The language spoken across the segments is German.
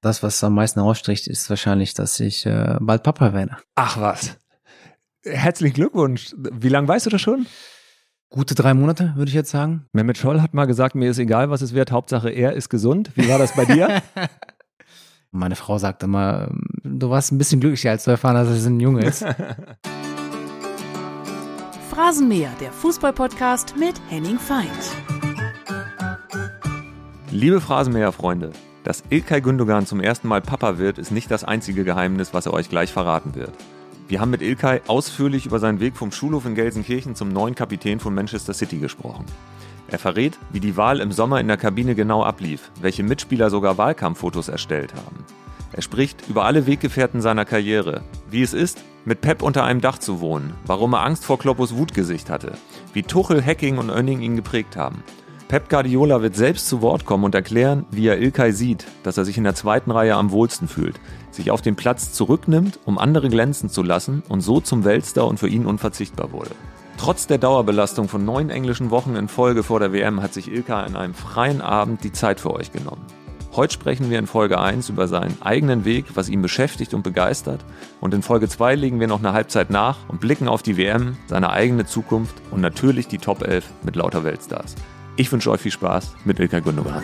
Das, was am meisten herausstricht, ist wahrscheinlich, dass ich äh, bald Papa werde. Ach was. Herzlichen Glückwunsch. Wie lange weißt du das schon? Gute drei Monate, würde ich jetzt sagen. Mehmet Scholl hat mal gesagt, mir ist egal, was es wird, Hauptsache er ist gesund. Wie war das bei dir? Meine Frau sagt immer, du warst ein bisschen glücklicher, als zu erfahren dass es ein Junge ist. Phrasenmäher, der Fußballpodcast mit Henning Feind. Liebe Phrasenmäher-Freunde, dass Ilkay Gündogan zum ersten Mal Papa wird, ist nicht das einzige Geheimnis, was er euch gleich verraten wird. Wir haben mit Ilkay ausführlich über seinen Weg vom Schulhof in Gelsenkirchen zum neuen Kapitän von Manchester City gesprochen. Er verrät, wie die Wahl im Sommer in der Kabine genau ablief, welche Mitspieler sogar Wahlkampffotos erstellt haben. Er spricht über alle Weggefährten seiner Karriere, wie es ist, mit Pep unter einem Dach zu wohnen, warum er Angst vor Kloppos Wutgesicht hatte, wie Tuchel, Hacking und Önning ihn geprägt haben Pep Guardiola wird selbst zu Wort kommen und erklären, wie er Ilkay sieht, dass er sich in der zweiten Reihe am wohlsten fühlt, sich auf den Platz zurücknimmt, um andere glänzen zu lassen und so zum Weltstar und für ihn unverzichtbar wurde. Trotz der Dauerbelastung von neun englischen Wochen in Folge vor der WM hat sich Ilkay an einem freien Abend die Zeit für euch genommen. Heute sprechen wir in Folge 1 über seinen eigenen Weg, was ihn beschäftigt und begeistert. Und in Folge 2 legen wir noch eine Halbzeit nach und blicken auf die WM, seine eigene Zukunft und natürlich die Top 11 mit lauter Weltstars. Ich wünsche euch viel Spaß mit Ilka Gündogan.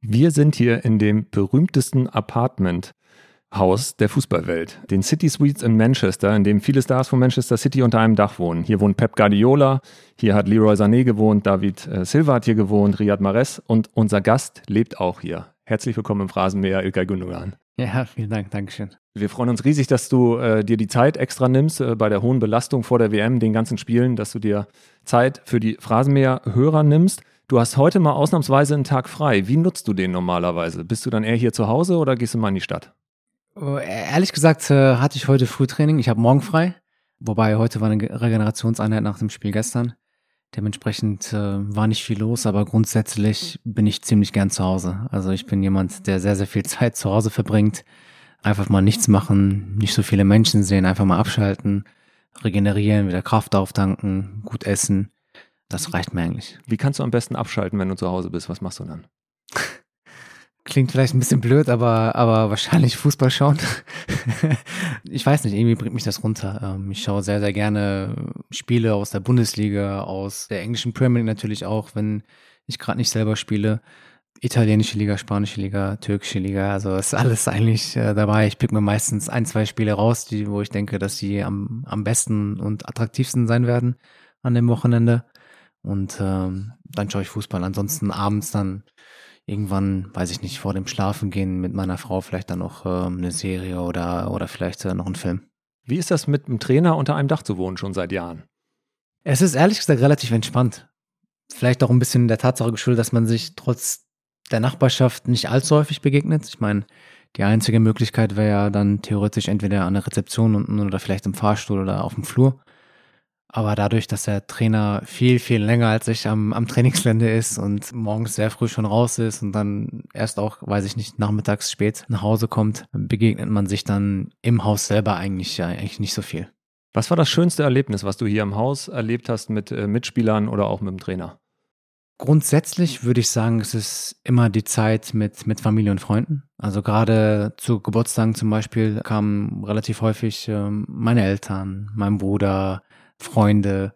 Wir sind hier in dem berühmtesten Apartment Haus der Fußballwelt, den City Suites in Manchester, in dem viele Stars von Manchester City unter einem Dach wohnen. Hier wohnt Pep Guardiola, hier hat Leroy Sané gewohnt, David äh, Silva hat hier gewohnt, Riyad Mahrez und unser Gast lebt auch hier. Herzlich willkommen im Phrasenmäher, Ilkay Gündogan. Ja, vielen Dank, Dankeschön. Wir freuen uns riesig, dass du äh, dir die Zeit extra nimmst äh, bei der hohen Belastung vor der WM, den ganzen Spielen, dass du dir Zeit für die Phrasenmäher-Hörer nimmst. Du hast heute mal ausnahmsweise einen Tag frei. Wie nutzt du den normalerweise? Bist du dann eher hier zu Hause oder gehst du mal in die Stadt? Oh, ehrlich gesagt äh, hatte ich heute Frühtraining. Ich habe morgen frei. Wobei heute war eine Regenerationseinheit nach dem Spiel gestern. Dementsprechend äh, war nicht viel los, aber grundsätzlich bin ich ziemlich gern zu Hause. Also ich bin jemand, der sehr, sehr viel Zeit zu Hause verbringt einfach mal nichts machen, nicht so viele Menschen sehen, einfach mal abschalten, regenerieren, wieder Kraft auftanken, gut essen. Das reicht mir eigentlich. Wie kannst du am besten abschalten, wenn du zu Hause bist? Was machst du dann? Klingt vielleicht ein bisschen blöd, aber, aber wahrscheinlich Fußball schauen. ich weiß nicht, irgendwie bringt mich das runter. Ähm, ich schaue sehr, sehr gerne Spiele aus der Bundesliga, aus der englischen Premier League natürlich auch, wenn ich gerade nicht selber spiele italienische Liga, spanische Liga, türkische Liga, also ist alles eigentlich äh, dabei. Ich pick mir meistens ein, zwei Spiele raus, die, wo ich denke, dass die am, am besten und attraktivsten sein werden an dem Wochenende. Und ähm, dann schaue ich Fußball. Ansonsten abends dann irgendwann, weiß ich nicht, vor dem Schlafen gehen mit meiner Frau vielleicht dann noch ähm, eine Serie oder, oder vielleicht äh, noch einen Film. Wie ist das mit einem Trainer unter einem Dach zu wohnen schon seit Jahren? Es ist ehrlich gesagt relativ entspannt. Vielleicht auch ein bisschen der Tatsache geschuldet, dass man sich trotz der Nachbarschaft nicht allzu häufig begegnet. Ich meine, die einzige Möglichkeit wäre ja dann theoretisch entweder an der Rezeption unten oder vielleicht im Fahrstuhl oder auf dem Flur. Aber dadurch, dass der Trainer viel, viel länger als ich am, am Trainingsgelände ist und morgens sehr früh schon raus ist und dann erst auch, weiß ich nicht, nachmittags spät nach Hause kommt, begegnet man sich dann im Haus selber eigentlich, eigentlich nicht so viel. Was war das schönste Erlebnis, was du hier im Haus erlebt hast mit äh, Mitspielern oder auch mit dem Trainer? Grundsätzlich würde ich sagen, es ist immer die Zeit mit, mit Familie und Freunden. Also gerade zu Geburtstagen zum Beispiel kamen relativ häufig äh, meine Eltern, mein Bruder, Freunde.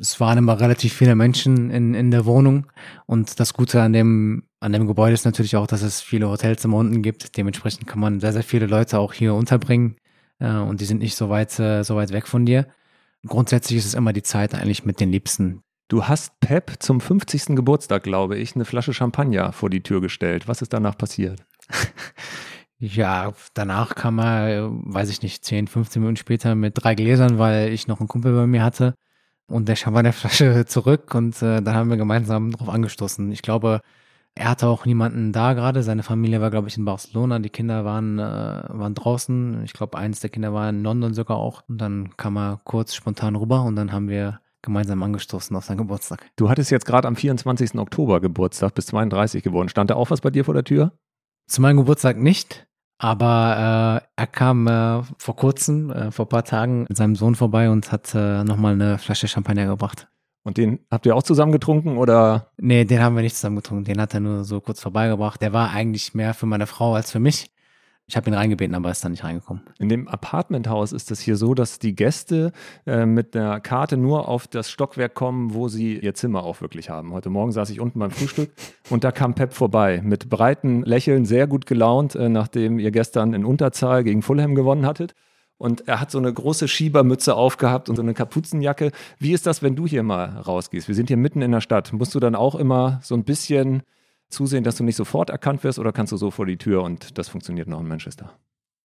Es waren immer relativ viele Menschen in, in der Wohnung. Und das Gute an dem, an dem Gebäude ist natürlich auch, dass es viele Hotelzimmer unten gibt. Dementsprechend kann man sehr, sehr viele Leute auch hier unterbringen. Äh, und die sind nicht so weit, äh, so weit weg von dir. Grundsätzlich ist es immer die Zeit eigentlich mit den Liebsten, Du hast Pep zum 50. Geburtstag, glaube ich, eine Flasche Champagner vor die Tür gestellt. Was ist danach passiert? Ja, danach kam er, weiß ich nicht, 10, 15 Minuten später mit drei Gläsern, weil ich noch einen Kumpel bei mir hatte und der Champagnerflasche zurück und äh, dann haben wir gemeinsam drauf angestoßen. Ich glaube, er hatte auch niemanden da gerade. Seine Familie war, glaube ich, in Barcelona. Die Kinder waren, äh, waren draußen. Ich glaube, eins der Kinder war in London sogar auch. Und dann kam er kurz spontan rüber und dann haben wir gemeinsam angestoßen auf seinen Geburtstag. Du hattest jetzt gerade am 24. Oktober Geburtstag, bis 32 geworden. Stand da auch was bei dir vor der Tür? Zu meinem Geburtstag nicht, aber äh, er kam äh, vor kurzem, äh, vor ein paar Tagen mit seinem Sohn vorbei und hat äh, nochmal eine Flasche Champagner gebracht. Und den habt ihr auch zusammen getrunken oder? Nee, den haben wir nicht zusammen getrunken. Den hat er nur so kurz vorbeigebracht. Der war eigentlich mehr für meine Frau als für mich. Ich habe ihn reingebeten, aber ist dann nicht reingekommen. In dem Apartmenthaus ist es hier so, dass die Gäste äh, mit der Karte nur auf das Stockwerk kommen, wo sie ihr Zimmer auch wirklich haben. Heute Morgen saß ich unten beim Frühstück und da kam Pep vorbei mit breiten Lächeln, sehr gut gelaunt, äh, nachdem ihr gestern in Unterzahl gegen Fulham gewonnen hattet. Und er hat so eine große Schiebermütze aufgehabt und so eine Kapuzenjacke. Wie ist das, wenn du hier mal rausgehst? Wir sind hier mitten in der Stadt. Musst du dann auch immer so ein bisschen zusehen, dass du nicht sofort erkannt wirst oder kannst du so vor die Tür und das funktioniert noch in Manchester?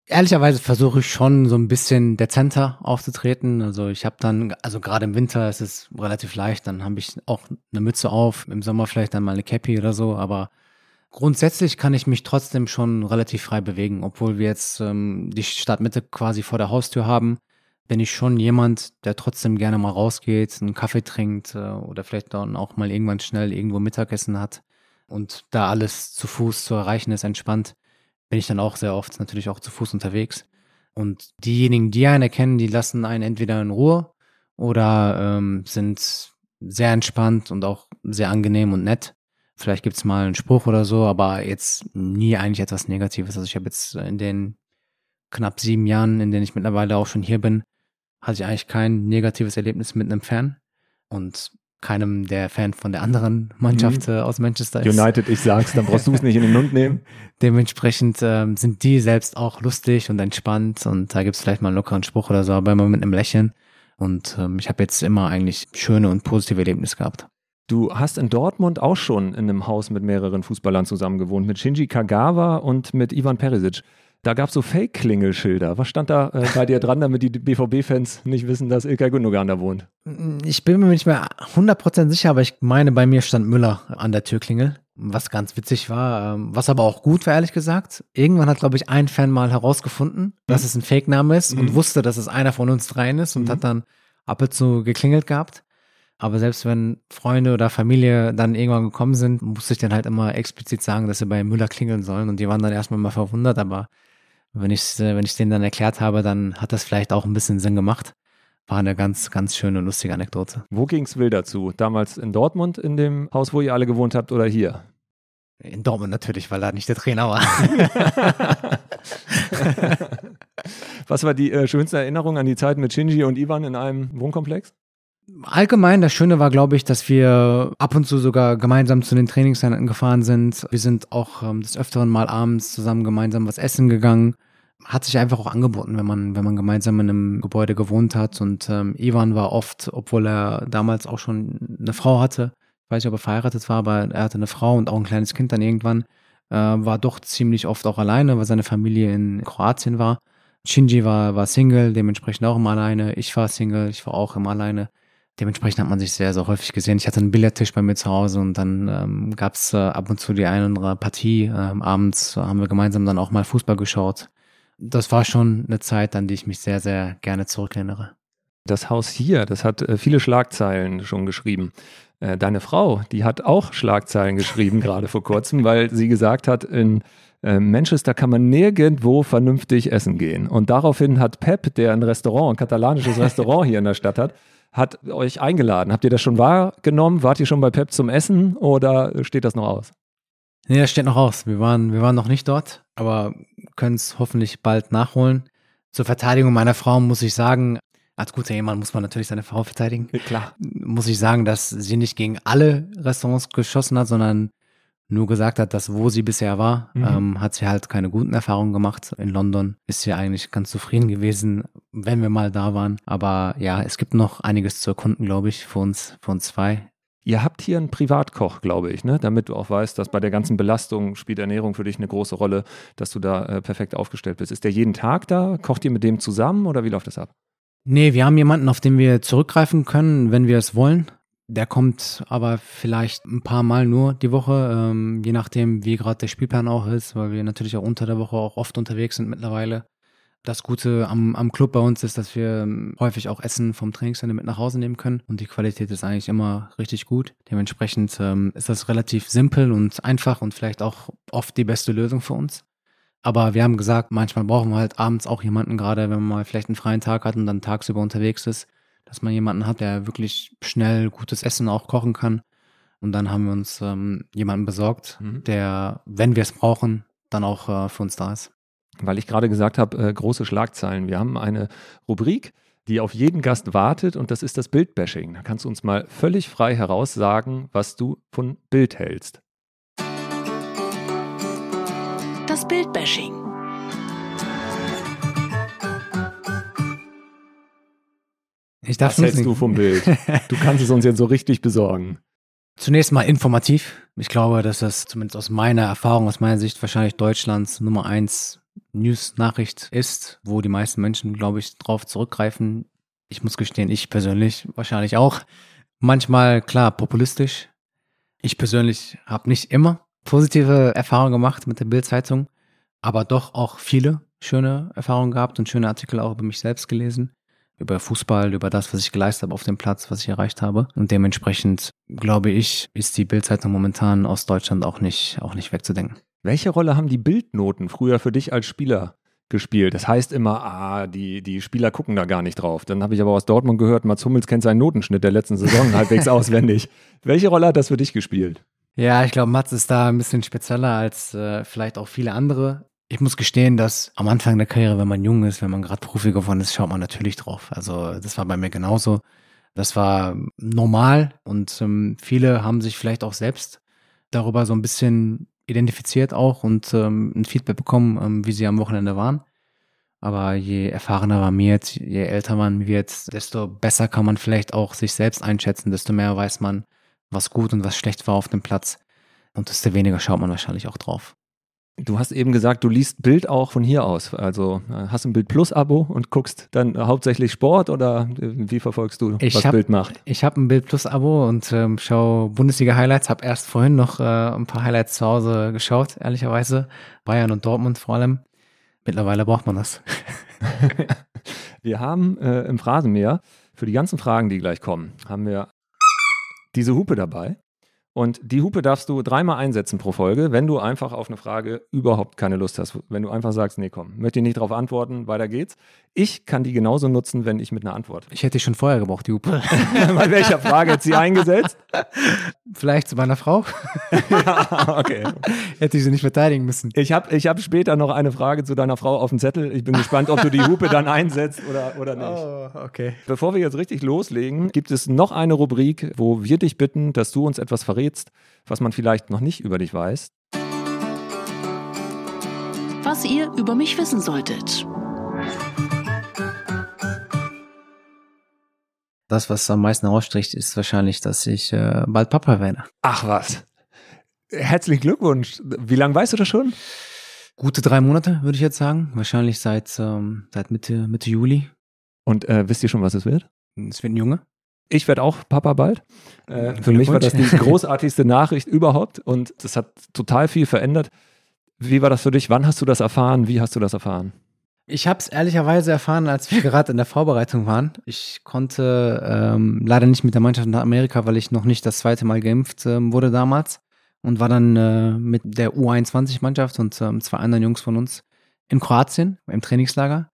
Ehrlicherweise versuche ich schon so ein bisschen dezenter aufzutreten. Also ich habe dann, also gerade im Winter ist es relativ leicht, dann habe ich auch eine Mütze auf, im Sommer vielleicht dann mal eine Cappy oder so, aber grundsätzlich kann ich mich trotzdem schon relativ frei bewegen, obwohl wir jetzt ähm, die Stadtmitte quasi vor der Haustür haben. Bin ich schon jemand, der trotzdem gerne mal rausgeht, einen Kaffee trinkt äh, oder vielleicht dann auch mal irgendwann schnell irgendwo Mittagessen hat und da alles zu Fuß zu erreichen ist, entspannt, bin ich dann auch sehr oft natürlich auch zu Fuß unterwegs. Und diejenigen, die einen erkennen, die lassen einen entweder in Ruhe oder ähm, sind sehr entspannt und auch sehr angenehm und nett. Vielleicht gibt's mal einen Spruch oder so, aber jetzt nie eigentlich etwas Negatives. Also ich habe jetzt in den knapp sieben Jahren, in denen ich mittlerweile auch schon hier bin, hatte ich eigentlich kein negatives Erlebnis mit einem Fan. Und keinem, der Fan von der anderen Mannschaft mhm. äh, aus Manchester ist. United, ich sag's, dann brauchst du es nicht in den Mund nehmen. Dementsprechend ähm, sind die selbst auch lustig und entspannt und da gibt's vielleicht mal einen lockeren Spruch oder so, aber immer mit einem Lächeln. Und ähm, ich habe jetzt immer eigentlich schöne und positive Erlebnisse gehabt. Du hast in Dortmund auch schon in einem Haus mit mehreren Fußballern zusammen gewohnt, mit Shinji Kagawa und mit Ivan Perisic. Da gab es so Fake-Klingelschilder. Was stand da äh, bei dir dran, damit die BVB-Fans nicht wissen, dass Ilkay Gündogan da wohnt? Ich bin mir nicht mehr 100% sicher, aber ich meine, bei mir stand Müller an der Türklingel. Was ganz witzig war, ähm, was aber auch gut war, ehrlich gesagt. Irgendwann hat, glaube ich, ein Fan mal herausgefunden, dass mhm. es ein Fake-Name ist mhm. und wusste, dass es einer von uns dreien ist und mhm. hat dann ab und zu geklingelt gehabt. Aber selbst wenn Freunde oder Familie dann irgendwann gekommen sind, musste ich dann halt immer explizit sagen, dass sie bei Müller klingeln sollen. Und die waren dann erstmal mal verwundert, aber wenn ich wenn ich denen dann erklärt habe, dann hat das vielleicht auch ein bisschen Sinn gemacht. War eine ganz, ganz schöne, lustige Anekdote. Wo ging es wild dazu? Damals in Dortmund, in dem Haus, wo ihr alle gewohnt habt, oder hier? In Dortmund natürlich, weil da nicht der Trainer war. Was war die äh, schönste Erinnerung an die Zeit mit Shinji und Ivan in einem Wohnkomplex? Allgemein, das Schöne war, glaube ich, dass wir ab und zu sogar gemeinsam zu den Trainingseinheiten gefahren sind. Wir sind auch ähm, des Öfteren mal abends zusammen gemeinsam was essen gegangen. Hat sich einfach auch angeboten, wenn man, wenn man gemeinsam in einem Gebäude gewohnt hat. Und ähm, Ivan war oft, obwohl er damals auch schon eine Frau hatte, ich weiß nicht, ob er verheiratet war, aber er hatte eine Frau und auch ein kleines Kind dann irgendwann, äh, war doch ziemlich oft auch alleine, weil seine Familie in Kroatien war. Shinji war, war Single, dementsprechend auch immer alleine. Ich war Single, ich war auch immer alleine. Dementsprechend hat man sich sehr, sehr häufig gesehen. Ich hatte einen Billardtisch bei mir zu Hause und dann ähm, gab es äh, ab und zu die eine oder andere Partie. Ähm, abends haben wir gemeinsam dann auch mal Fußball geschaut. Das war schon eine Zeit, an die ich mich sehr, sehr gerne zurückerinnere. Das Haus hier, das hat äh, viele Schlagzeilen schon geschrieben. Äh, deine Frau, die hat auch Schlagzeilen geschrieben, gerade vor kurzem, weil sie gesagt hat, in äh, Manchester kann man nirgendwo vernünftig essen gehen. Und daraufhin hat Pep, der ein Restaurant, ein katalanisches Restaurant hier in der Stadt hat, hat euch eingeladen. Habt ihr das schon wahrgenommen? Wart ihr schon bei Pep zum Essen oder steht das noch aus? Nee, das steht noch aus. Wir waren, wir waren noch nicht dort, aber können es hoffentlich bald nachholen. Zur Verteidigung meiner Frau muss ich sagen, als guter Ehemann muss man natürlich seine Frau verteidigen. klar. Muss ich sagen, dass sie nicht gegen alle Restaurants geschossen hat, sondern nur gesagt hat, dass wo sie bisher war, mhm. ähm, hat sie halt keine guten Erfahrungen gemacht. In London ist sie eigentlich ganz zufrieden gewesen, wenn wir mal da waren. Aber ja, es gibt noch einiges zu erkunden, glaube ich, für uns, für uns zwei. Ihr habt hier einen Privatkoch, glaube ich, ne? damit du auch weißt, dass bei der ganzen Belastung spielt Ernährung für dich eine große Rolle, dass du da äh, perfekt aufgestellt bist. Ist der jeden Tag da? Kocht ihr mit dem zusammen oder wie läuft das ab? Nee, wir haben jemanden, auf den wir zurückgreifen können, wenn wir es wollen. Der kommt aber vielleicht ein paar Mal nur die Woche, ähm, je nachdem, wie gerade der Spielplan auch ist, weil wir natürlich auch unter der Woche auch oft unterwegs sind mittlerweile. Das Gute am, am Club bei uns ist, dass wir ähm, häufig auch Essen vom Trainingsende mit nach Hause nehmen können und die Qualität ist eigentlich immer richtig gut. Dementsprechend ähm, ist das relativ simpel und einfach und vielleicht auch oft die beste Lösung für uns. Aber wir haben gesagt, manchmal brauchen wir halt abends auch jemanden, gerade wenn man mal vielleicht einen freien Tag hat und dann tagsüber unterwegs ist, dass man jemanden hat, der wirklich schnell gutes Essen auch kochen kann. Und dann haben wir uns ähm, jemanden besorgt, mhm. der, wenn wir es brauchen, dann auch äh, für uns da ist. Weil ich gerade gesagt habe, äh, große Schlagzeilen. Wir haben eine Rubrik, die auf jeden Gast wartet und das ist das Bildbashing. Da kannst du uns mal völlig frei heraussagen, was du von Bild hältst. Das Bildbashing. Ich darf Was hältst du vom Bild? Du kannst es uns jetzt so richtig besorgen. Zunächst mal informativ. Ich glaube, dass das zumindest aus meiner Erfahrung, aus meiner Sicht wahrscheinlich Deutschlands Nummer eins News-Nachricht ist, wo die meisten Menschen, glaube ich, drauf zurückgreifen. Ich muss gestehen, ich persönlich wahrscheinlich auch. Manchmal, klar, populistisch. Ich persönlich habe nicht immer positive Erfahrungen gemacht mit der Bild-Zeitung, aber doch auch viele schöne Erfahrungen gehabt und schöne Artikel auch über mich selbst gelesen über Fußball, über das, was ich geleistet habe auf dem Platz, was ich erreicht habe. Und dementsprechend, glaube ich, ist die Bildzeitung momentan aus Deutschland auch nicht, auch nicht wegzudenken. Welche Rolle haben die Bildnoten früher für dich als Spieler gespielt? Das heißt immer, ah, die, die Spieler gucken da gar nicht drauf. Dann habe ich aber aus Dortmund gehört, Mats Hummels kennt seinen Notenschnitt der letzten Saison halbwegs auswendig. Welche Rolle hat das für dich gespielt? Ja, ich glaube, Mats ist da ein bisschen spezieller als äh, vielleicht auch viele andere. Ich muss gestehen, dass am Anfang der Karriere, wenn man jung ist, wenn man gerade Profi geworden ist, schaut man natürlich drauf. Also das war bei mir genauso. Das war normal und ähm, viele haben sich vielleicht auch selbst darüber so ein bisschen identifiziert auch und ähm, ein Feedback bekommen, ähm, wie sie am Wochenende waren. Aber je erfahrener man wird, je älter man wird, desto besser kann man vielleicht auch sich selbst einschätzen, desto mehr weiß man, was gut und was schlecht war auf dem Platz. Und desto weniger schaut man wahrscheinlich auch drauf. Du hast eben gesagt, du liest Bild auch von hier aus. Also äh, hast du ein Bild Plus Abo und guckst dann hauptsächlich Sport oder äh, wie verfolgst du, ich was hab, Bild macht? Ich habe ein Bild Plus Abo und ähm, schaue Bundesliga Highlights. Habe erst vorhin noch äh, ein paar Highlights zu Hause geschaut, ehrlicherweise. Bayern und Dortmund vor allem. Mittlerweile braucht man das. wir haben äh, im Phrasenmäher für die ganzen Fragen, die gleich kommen, haben wir diese Hupe dabei. Und die Hupe darfst du dreimal einsetzen pro Folge, wenn du einfach auf eine Frage überhaupt keine Lust hast. Wenn du einfach sagst, nee, komm, möchte ich nicht darauf antworten, weiter geht's. Ich kann die genauso nutzen, wenn ich mit einer Antwort. Ich hätte schon vorher gebraucht, die Hupe. Bei welcher Frage hat sie eingesetzt? Vielleicht zu meiner Frau. ja, okay. Hätte ich sie nicht verteidigen müssen. Ich habe ich hab später noch eine Frage zu deiner Frau auf dem Zettel. Ich bin gespannt, ob du die Hupe dann einsetzt oder, oder nicht. Oh, okay. Bevor wir jetzt richtig loslegen, gibt es noch eine Rubrik, wo wir dich bitten, dass du uns etwas verrätst, was man vielleicht noch nicht über dich weiß. Was ihr über mich wissen solltet. Das, was am meisten herausstricht, ist wahrscheinlich, dass ich äh, bald Papa werde. Ach was. Herzlichen Glückwunsch. Wie lange weißt du das schon? Gute drei Monate, würde ich jetzt sagen. Wahrscheinlich seit, ähm, seit Mitte, Mitte Juli. Und äh, wisst ihr schon, was es wird? Es wird ein Junge. Ich werde auch Papa bald. Äh, für mich war das die großartigste Nachricht überhaupt und das hat total viel verändert. Wie war das für dich? Wann hast du das erfahren? Wie hast du das erfahren? Ich habe es ehrlicherweise erfahren, als wir gerade in der Vorbereitung waren. Ich konnte ähm, leider nicht mit der Mannschaft nach Amerika, weil ich noch nicht das zweite Mal geimpft ähm, wurde damals und war dann äh, mit der U21-Mannschaft und ähm, zwei anderen Jungs von uns in Kroatien im Trainingslager.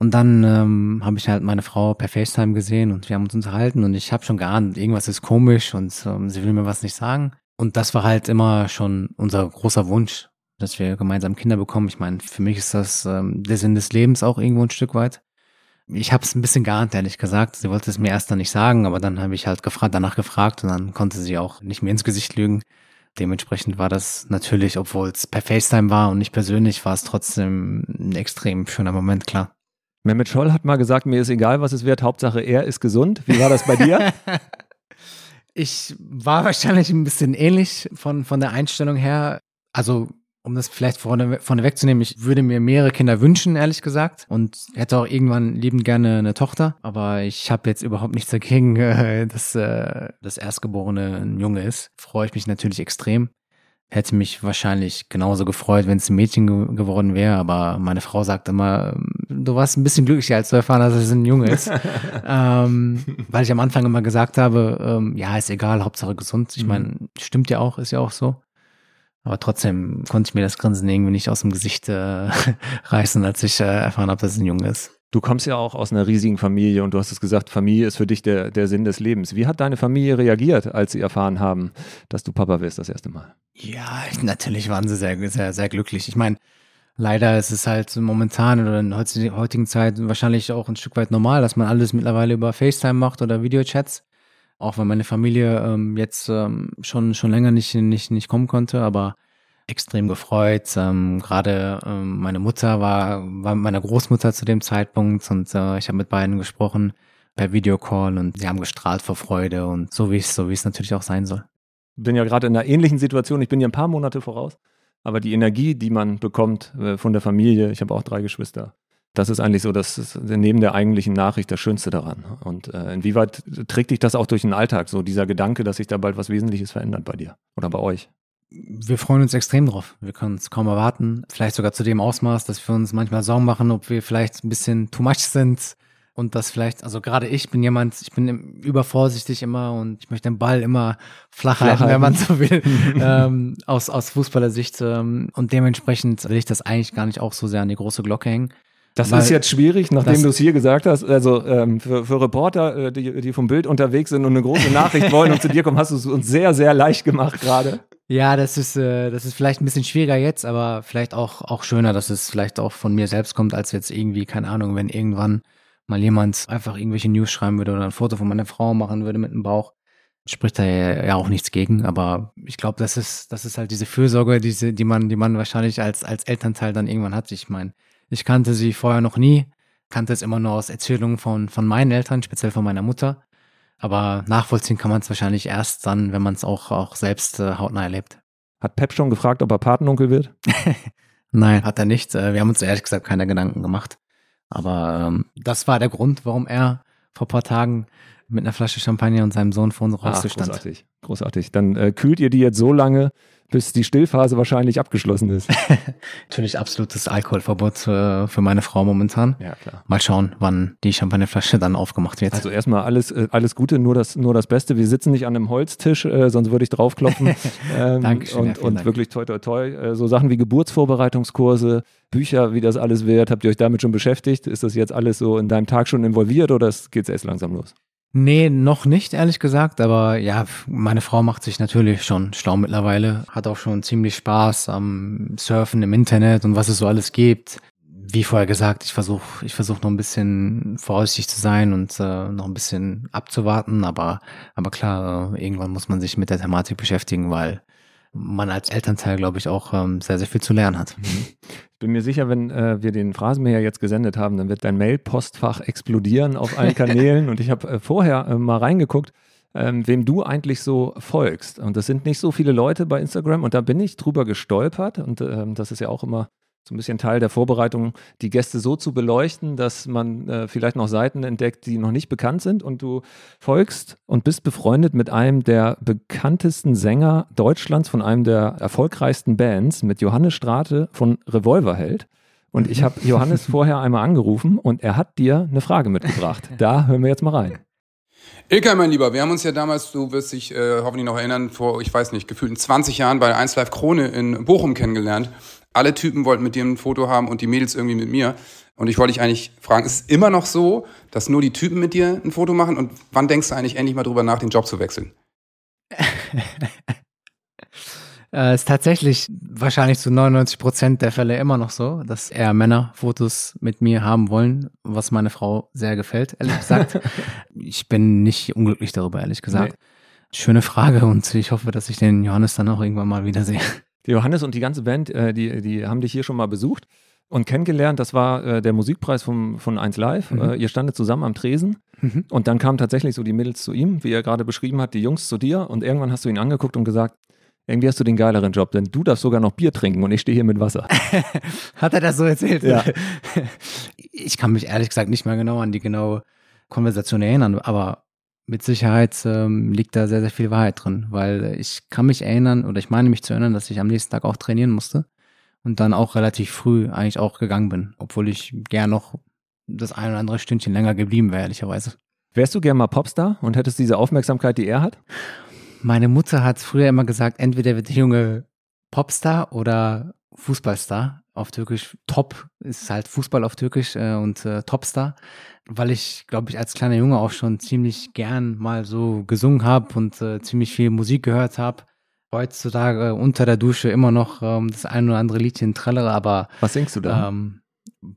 Und dann ähm, habe ich halt meine Frau per FaceTime gesehen und wir haben uns unterhalten und ich habe schon geahnt, irgendwas ist komisch und ähm, sie will mir was nicht sagen. Und das war halt immer schon unser großer Wunsch, dass wir gemeinsam Kinder bekommen. Ich meine, für mich ist das ähm, der Sinn des Lebens auch irgendwo ein Stück weit. Ich habe es ein bisschen geahnt, ehrlich gesagt. Sie wollte es mir erst dann nicht sagen, aber dann habe ich halt gefragt, danach gefragt und dann konnte sie auch nicht mehr ins Gesicht lügen. Dementsprechend war das natürlich, obwohl es per FaceTime war und nicht persönlich, war es trotzdem ein extrem schöner Moment, klar. Mehmet Scholl hat mal gesagt, mir ist egal, was es wird, Hauptsache er ist gesund. Wie war das bei dir? ich war wahrscheinlich ein bisschen ähnlich von, von der Einstellung her. Also um das vielleicht vorne, vorne wegzunehmen, ich würde mir mehrere Kinder wünschen, ehrlich gesagt. Und hätte auch irgendwann liebend gerne eine Tochter. Aber ich habe jetzt überhaupt nichts dagegen, äh, dass äh, das Erstgeborene ein Junge ist. Freue ich mich natürlich extrem. Hätte mich wahrscheinlich genauso gefreut, wenn es ein Mädchen ge geworden wäre. Aber meine Frau sagt immer, du warst ein bisschen glücklicher, als zu erfahren, dass es ein Junge ist. ähm, weil ich am Anfang immer gesagt habe, ähm, ja, ist egal, Hauptsache gesund. Ich mhm. meine, stimmt ja auch, ist ja auch so. Aber trotzdem konnte ich mir das Grinsen irgendwie nicht aus dem Gesicht äh, reißen, als ich äh, erfahren habe, dass es ein Junge ist. Du kommst ja auch aus einer riesigen Familie und du hast es gesagt, Familie ist für dich der, der Sinn des Lebens. Wie hat deine Familie reagiert, als sie erfahren haben, dass du Papa wirst das erste Mal? Ja, natürlich waren sie sehr, sehr, sehr glücklich. Ich meine, leider ist es halt momentan oder in der heutigen Zeit wahrscheinlich auch ein Stück weit normal, dass man alles mittlerweile über FaceTime macht oder Videochats. Auch wenn meine Familie ähm, jetzt ähm, schon, schon länger nicht, nicht, nicht kommen konnte, aber extrem gefreut. Ähm, Gerade ähm, meine Mutter war, war mit meiner Großmutter zu dem Zeitpunkt und äh, ich habe mit beiden gesprochen per Videocall und sie haben gestrahlt vor Freude und so wie es so wie es natürlich auch sein soll. Ich bin ja gerade in einer ähnlichen Situation. Ich bin ja ein paar Monate voraus, aber die Energie, die man bekommt äh, von der Familie, ich habe auch drei Geschwister. Das ist eigentlich so, das ist neben der eigentlichen Nachricht das Schönste daran. Und äh, inwieweit trägt dich das auch durch den Alltag, so dieser Gedanke, dass sich da bald was Wesentliches verändert bei dir oder bei euch? wir freuen uns extrem drauf. Wir können es kaum erwarten. Vielleicht sogar zu dem Ausmaß, dass wir uns manchmal Sorgen machen, ob wir vielleicht ein bisschen too much sind. Und das vielleicht, also gerade ich bin jemand, ich bin übervorsichtig immer und ich möchte den Ball immer flach halten, wenn man so will, ähm, aus, aus Fußballersicht. Ähm, und dementsprechend will ich das eigentlich gar nicht auch so sehr an die große Glocke hängen. Das Weil, ist jetzt schwierig, nachdem du es hier gesagt hast. Also ähm, für, für Reporter, äh, die, die vom Bild unterwegs sind und eine große Nachricht wollen und zu dir kommen, hast du es uns sehr, sehr leicht gemacht gerade. Ja, das ist, äh, das ist vielleicht ein bisschen schwieriger jetzt, aber vielleicht auch, auch schöner, dass es vielleicht auch von mir selbst kommt, als jetzt irgendwie, keine Ahnung, wenn irgendwann mal jemand einfach irgendwelche News schreiben würde oder ein Foto von meiner Frau machen würde mit dem Bauch. Spricht da ja, ja auch nichts gegen, aber ich glaube, das ist, das ist halt diese Fürsorge, diese, die man, die man wahrscheinlich als, als Elternteil dann irgendwann hat. Ich meine, ich kannte sie vorher noch nie, kannte es immer nur aus Erzählungen von, von meinen Eltern, speziell von meiner Mutter. Aber nachvollziehen kann man es wahrscheinlich erst dann, wenn man es auch, auch selbst äh, hautnah erlebt. Hat Pep schon gefragt, ob er Patenonkel wird? Nein, hat er nicht. Äh, wir haben uns ehrlich gesagt keine Gedanken gemacht. Aber ähm, das war der Grund, warum er vor ein paar Tagen mit einer Flasche Champagner und seinem Sohn vor uns rausgestand. Großartig, großartig. Dann äh, kühlt ihr die jetzt so lange, bis die Stillphase wahrscheinlich abgeschlossen ist. Natürlich absolutes Alkoholverbot für, für meine Frau momentan. Ja, klar. Mal schauen, wann die Champagnerflasche dann aufgemacht wird. Also erstmal alles, äh, alles Gute, nur das, nur das Beste. Wir sitzen nicht an einem Holztisch, äh, sonst würde ich draufklopfen. ähm, Dankeschön. Und, ja, und Dank. wirklich toi, toi, toi. Äh, so Sachen wie Geburtsvorbereitungskurse, Bücher, wie das alles wird. Habt ihr euch damit schon beschäftigt? Ist das jetzt alles so in deinem Tag schon involviert oder geht es erst langsam los? Nee, noch nicht, ehrlich gesagt. Aber ja, meine Frau macht sich natürlich schon schlau mittlerweile. Hat auch schon ziemlich Spaß am Surfen im Internet und was es so alles gibt. Wie vorher gesagt, ich versuche ich versuch noch ein bisschen vorsichtig zu sein und äh, noch ein bisschen abzuwarten. Aber, aber klar, äh, irgendwann muss man sich mit der Thematik beschäftigen, weil man als Elternteil, glaube ich, auch ähm, sehr, sehr viel zu lernen hat. Mhm. Ich bin mir sicher, wenn äh, wir den Phrasenmäher jetzt gesendet haben, dann wird dein Mail-Postfach explodieren auf allen Kanälen. und ich habe äh, vorher äh, mal reingeguckt, ähm, wem du eigentlich so folgst. Und das sind nicht so viele Leute bei Instagram. Und da bin ich drüber gestolpert. Und ähm, das ist ja auch immer so ein bisschen Teil der Vorbereitung, die Gäste so zu beleuchten, dass man äh, vielleicht noch Seiten entdeckt, die noch nicht bekannt sind und du folgst und bist befreundet mit einem der bekanntesten Sänger Deutschlands, von einem der erfolgreichsten Bands, mit Johannes Strate von Revolverheld. Und ich habe Johannes vorher einmal angerufen und er hat dir eine Frage mitgebracht. Da hören wir jetzt mal rein. Ilkay, mein Lieber, wir haben uns ja damals, du wirst dich äh, hoffentlich noch erinnern, vor, ich weiß nicht, gefühlten 20 Jahren bei 1 Live Krone in Bochum kennengelernt. Alle Typen wollten mit dir ein Foto haben und die Mädels irgendwie mit mir. Und ich wollte dich eigentlich fragen, ist es immer noch so, dass nur die Typen mit dir ein Foto machen? Und wann denkst du eigentlich endlich mal drüber nach, den Job zu wechseln? äh, ist tatsächlich wahrscheinlich zu 99 Prozent der Fälle immer noch so, dass eher Männer Fotos mit mir haben wollen, was meine Frau sehr gefällt, ehrlich gesagt. ich bin nicht unglücklich darüber, ehrlich gesagt. Nee. Schöne Frage und ich hoffe, dass ich den Johannes dann auch irgendwann mal wiedersehe. Johannes und die ganze Band, äh, die, die haben dich hier schon mal besucht und kennengelernt. Das war äh, der Musikpreis vom, von 1 Live. Mhm. Äh, ihr standet zusammen am Tresen mhm. und dann kamen tatsächlich so die Mädels zu ihm, wie er gerade beschrieben hat, die Jungs zu dir und irgendwann hast du ihn angeguckt und gesagt, irgendwie hast du den geileren Job, denn du darfst sogar noch Bier trinken und ich stehe hier mit Wasser. hat er das so erzählt? Ja. Ich kann mich ehrlich gesagt nicht mehr genau an die genaue Konversation erinnern, aber mit Sicherheit ähm, liegt da sehr, sehr viel Wahrheit drin, weil ich kann mich erinnern oder ich meine mich zu erinnern, dass ich am nächsten Tag auch trainieren musste und dann auch relativ früh eigentlich auch gegangen bin, obwohl ich gern noch das ein oder andere Stündchen länger geblieben wäre, ehrlicherweise. Wärst du gern mal Popstar und hättest diese Aufmerksamkeit, die er hat? Meine Mutter hat früher immer gesagt, entweder wird der Junge Popstar oder Fußballstar auf Türkisch Top, ist halt Fußball auf Türkisch äh, und äh, Topstar, weil ich, glaube ich, als kleiner Junge auch schon ziemlich gern mal so gesungen habe und äh, ziemlich viel Musik gehört habe. Heutzutage unter der Dusche immer noch ähm, das ein oder andere Liedchen trällere, aber Was singst du da? ähm,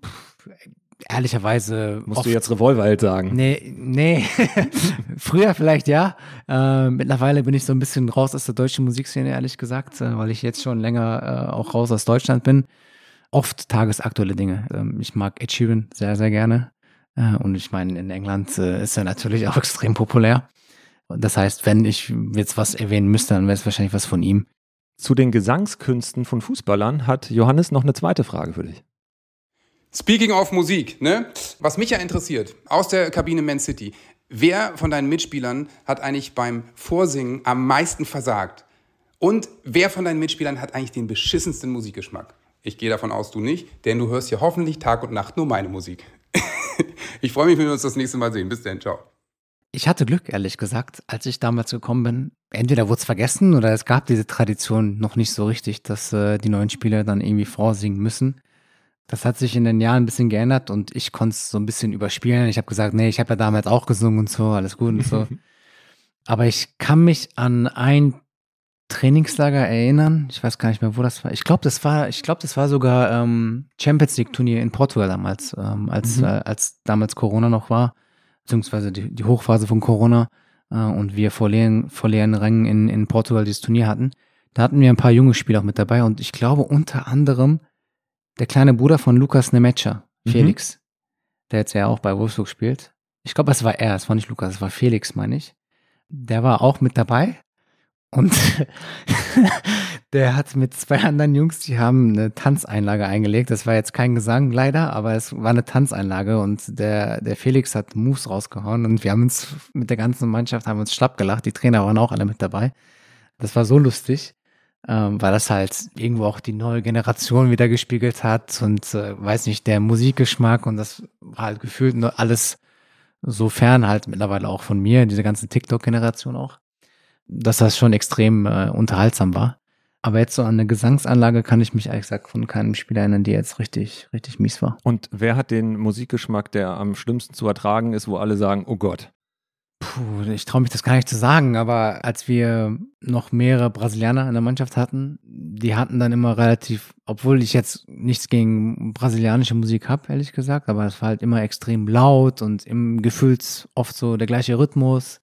pff, ehrlicherweise Musst oft- du jetzt Revolverheld sagen? Nee, nee. Früher vielleicht ja. Äh, mittlerweile bin ich so ein bisschen raus aus der deutschen Musikszene, ehrlich gesagt, äh, weil ich jetzt schon länger äh, auch raus aus Deutschland bin. Oft tagesaktuelle Dinge. Ähm, ich mag Ed Sheeran sehr, sehr gerne. Äh, und ich meine, in England äh, ist er natürlich auch extrem populär. Das heißt, wenn ich jetzt was erwähnen müsste, dann wäre es wahrscheinlich was von ihm. Zu den Gesangskünsten von Fußballern hat Johannes noch eine zweite Frage für dich. Speaking of Musik, ne? Was mich ja interessiert, aus der Kabine Man City, wer von deinen Mitspielern hat eigentlich beim Vorsingen am meisten versagt? Und wer von deinen Mitspielern hat eigentlich den beschissensten Musikgeschmack? Ich gehe davon aus, du nicht, denn du hörst ja hoffentlich Tag und Nacht nur meine Musik. ich freue mich, wenn wir uns das nächste Mal sehen. Bis dann, ciao. Ich hatte Glück, ehrlich gesagt, als ich damals gekommen bin. Entweder wurde es vergessen oder es gab diese Tradition noch nicht so richtig, dass äh, die neuen Spieler dann irgendwie vorsingen müssen. Das hat sich in den Jahren ein bisschen geändert und ich konnte es so ein bisschen überspielen. Ich habe gesagt, nee, ich habe ja damals auch gesungen und so, alles gut und so. Aber ich kann mich an ein Trainingslager erinnern. Ich weiß gar nicht mehr, wo das war. Ich glaube, das war, ich glaube, das war sogar ähm, Champions League Turnier in Portugal damals, ähm, als Mhm. äh, als damals Corona noch war, beziehungsweise die, die Hochphase von Corona äh, und wir vor leeren, vor leeren Rängen in, in Portugal dieses Turnier hatten. Da hatten wir ein paar junge Spieler auch mit dabei und ich glaube unter anderem der kleine Bruder von Lukas Nemecha, Mhm. Felix, der jetzt ja auch bei Wolfsburg spielt. Ich glaube, es war er, es war nicht Lukas, es war Felix, meine ich. Der war auch mit dabei und der hat mit zwei anderen Jungs, die haben eine Tanzeinlage eingelegt. Das war jetzt kein Gesang leider, aber es war eine Tanzeinlage und der, der Felix hat Moves rausgehauen und wir haben uns mit der ganzen Mannschaft haben uns schlapp gelacht. Die Trainer waren auch alle mit dabei. Das war so lustig, ähm, weil das halt irgendwo auch die neue Generation wieder gespiegelt hat und äh, weiß nicht, der Musikgeschmack und das war halt gefühlt nur alles so fern halt mittlerweile auch von mir, diese ganze TikTok-Generation auch, dass das schon extrem äh, unterhaltsam war. Aber jetzt so an eine Gesangsanlage kann ich mich ehrlich gesagt von keinem Spieler erinnern, die jetzt richtig, richtig mies war. Und wer hat den Musikgeschmack, der am schlimmsten zu ertragen ist, wo alle sagen, oh Gott? Puh, ich traue mich das gar nicht zu sagen, aber als wir noch mehrere Brasilianer in der Mannschaft hatten, die hatten dann immer relativ, obwohl ich jetzt nichts gegen brasilianische Musik habe, ehrlich gesagt, aber es war halt immer extrem laut und im gefühlt oft so der gleiche Rhythmus.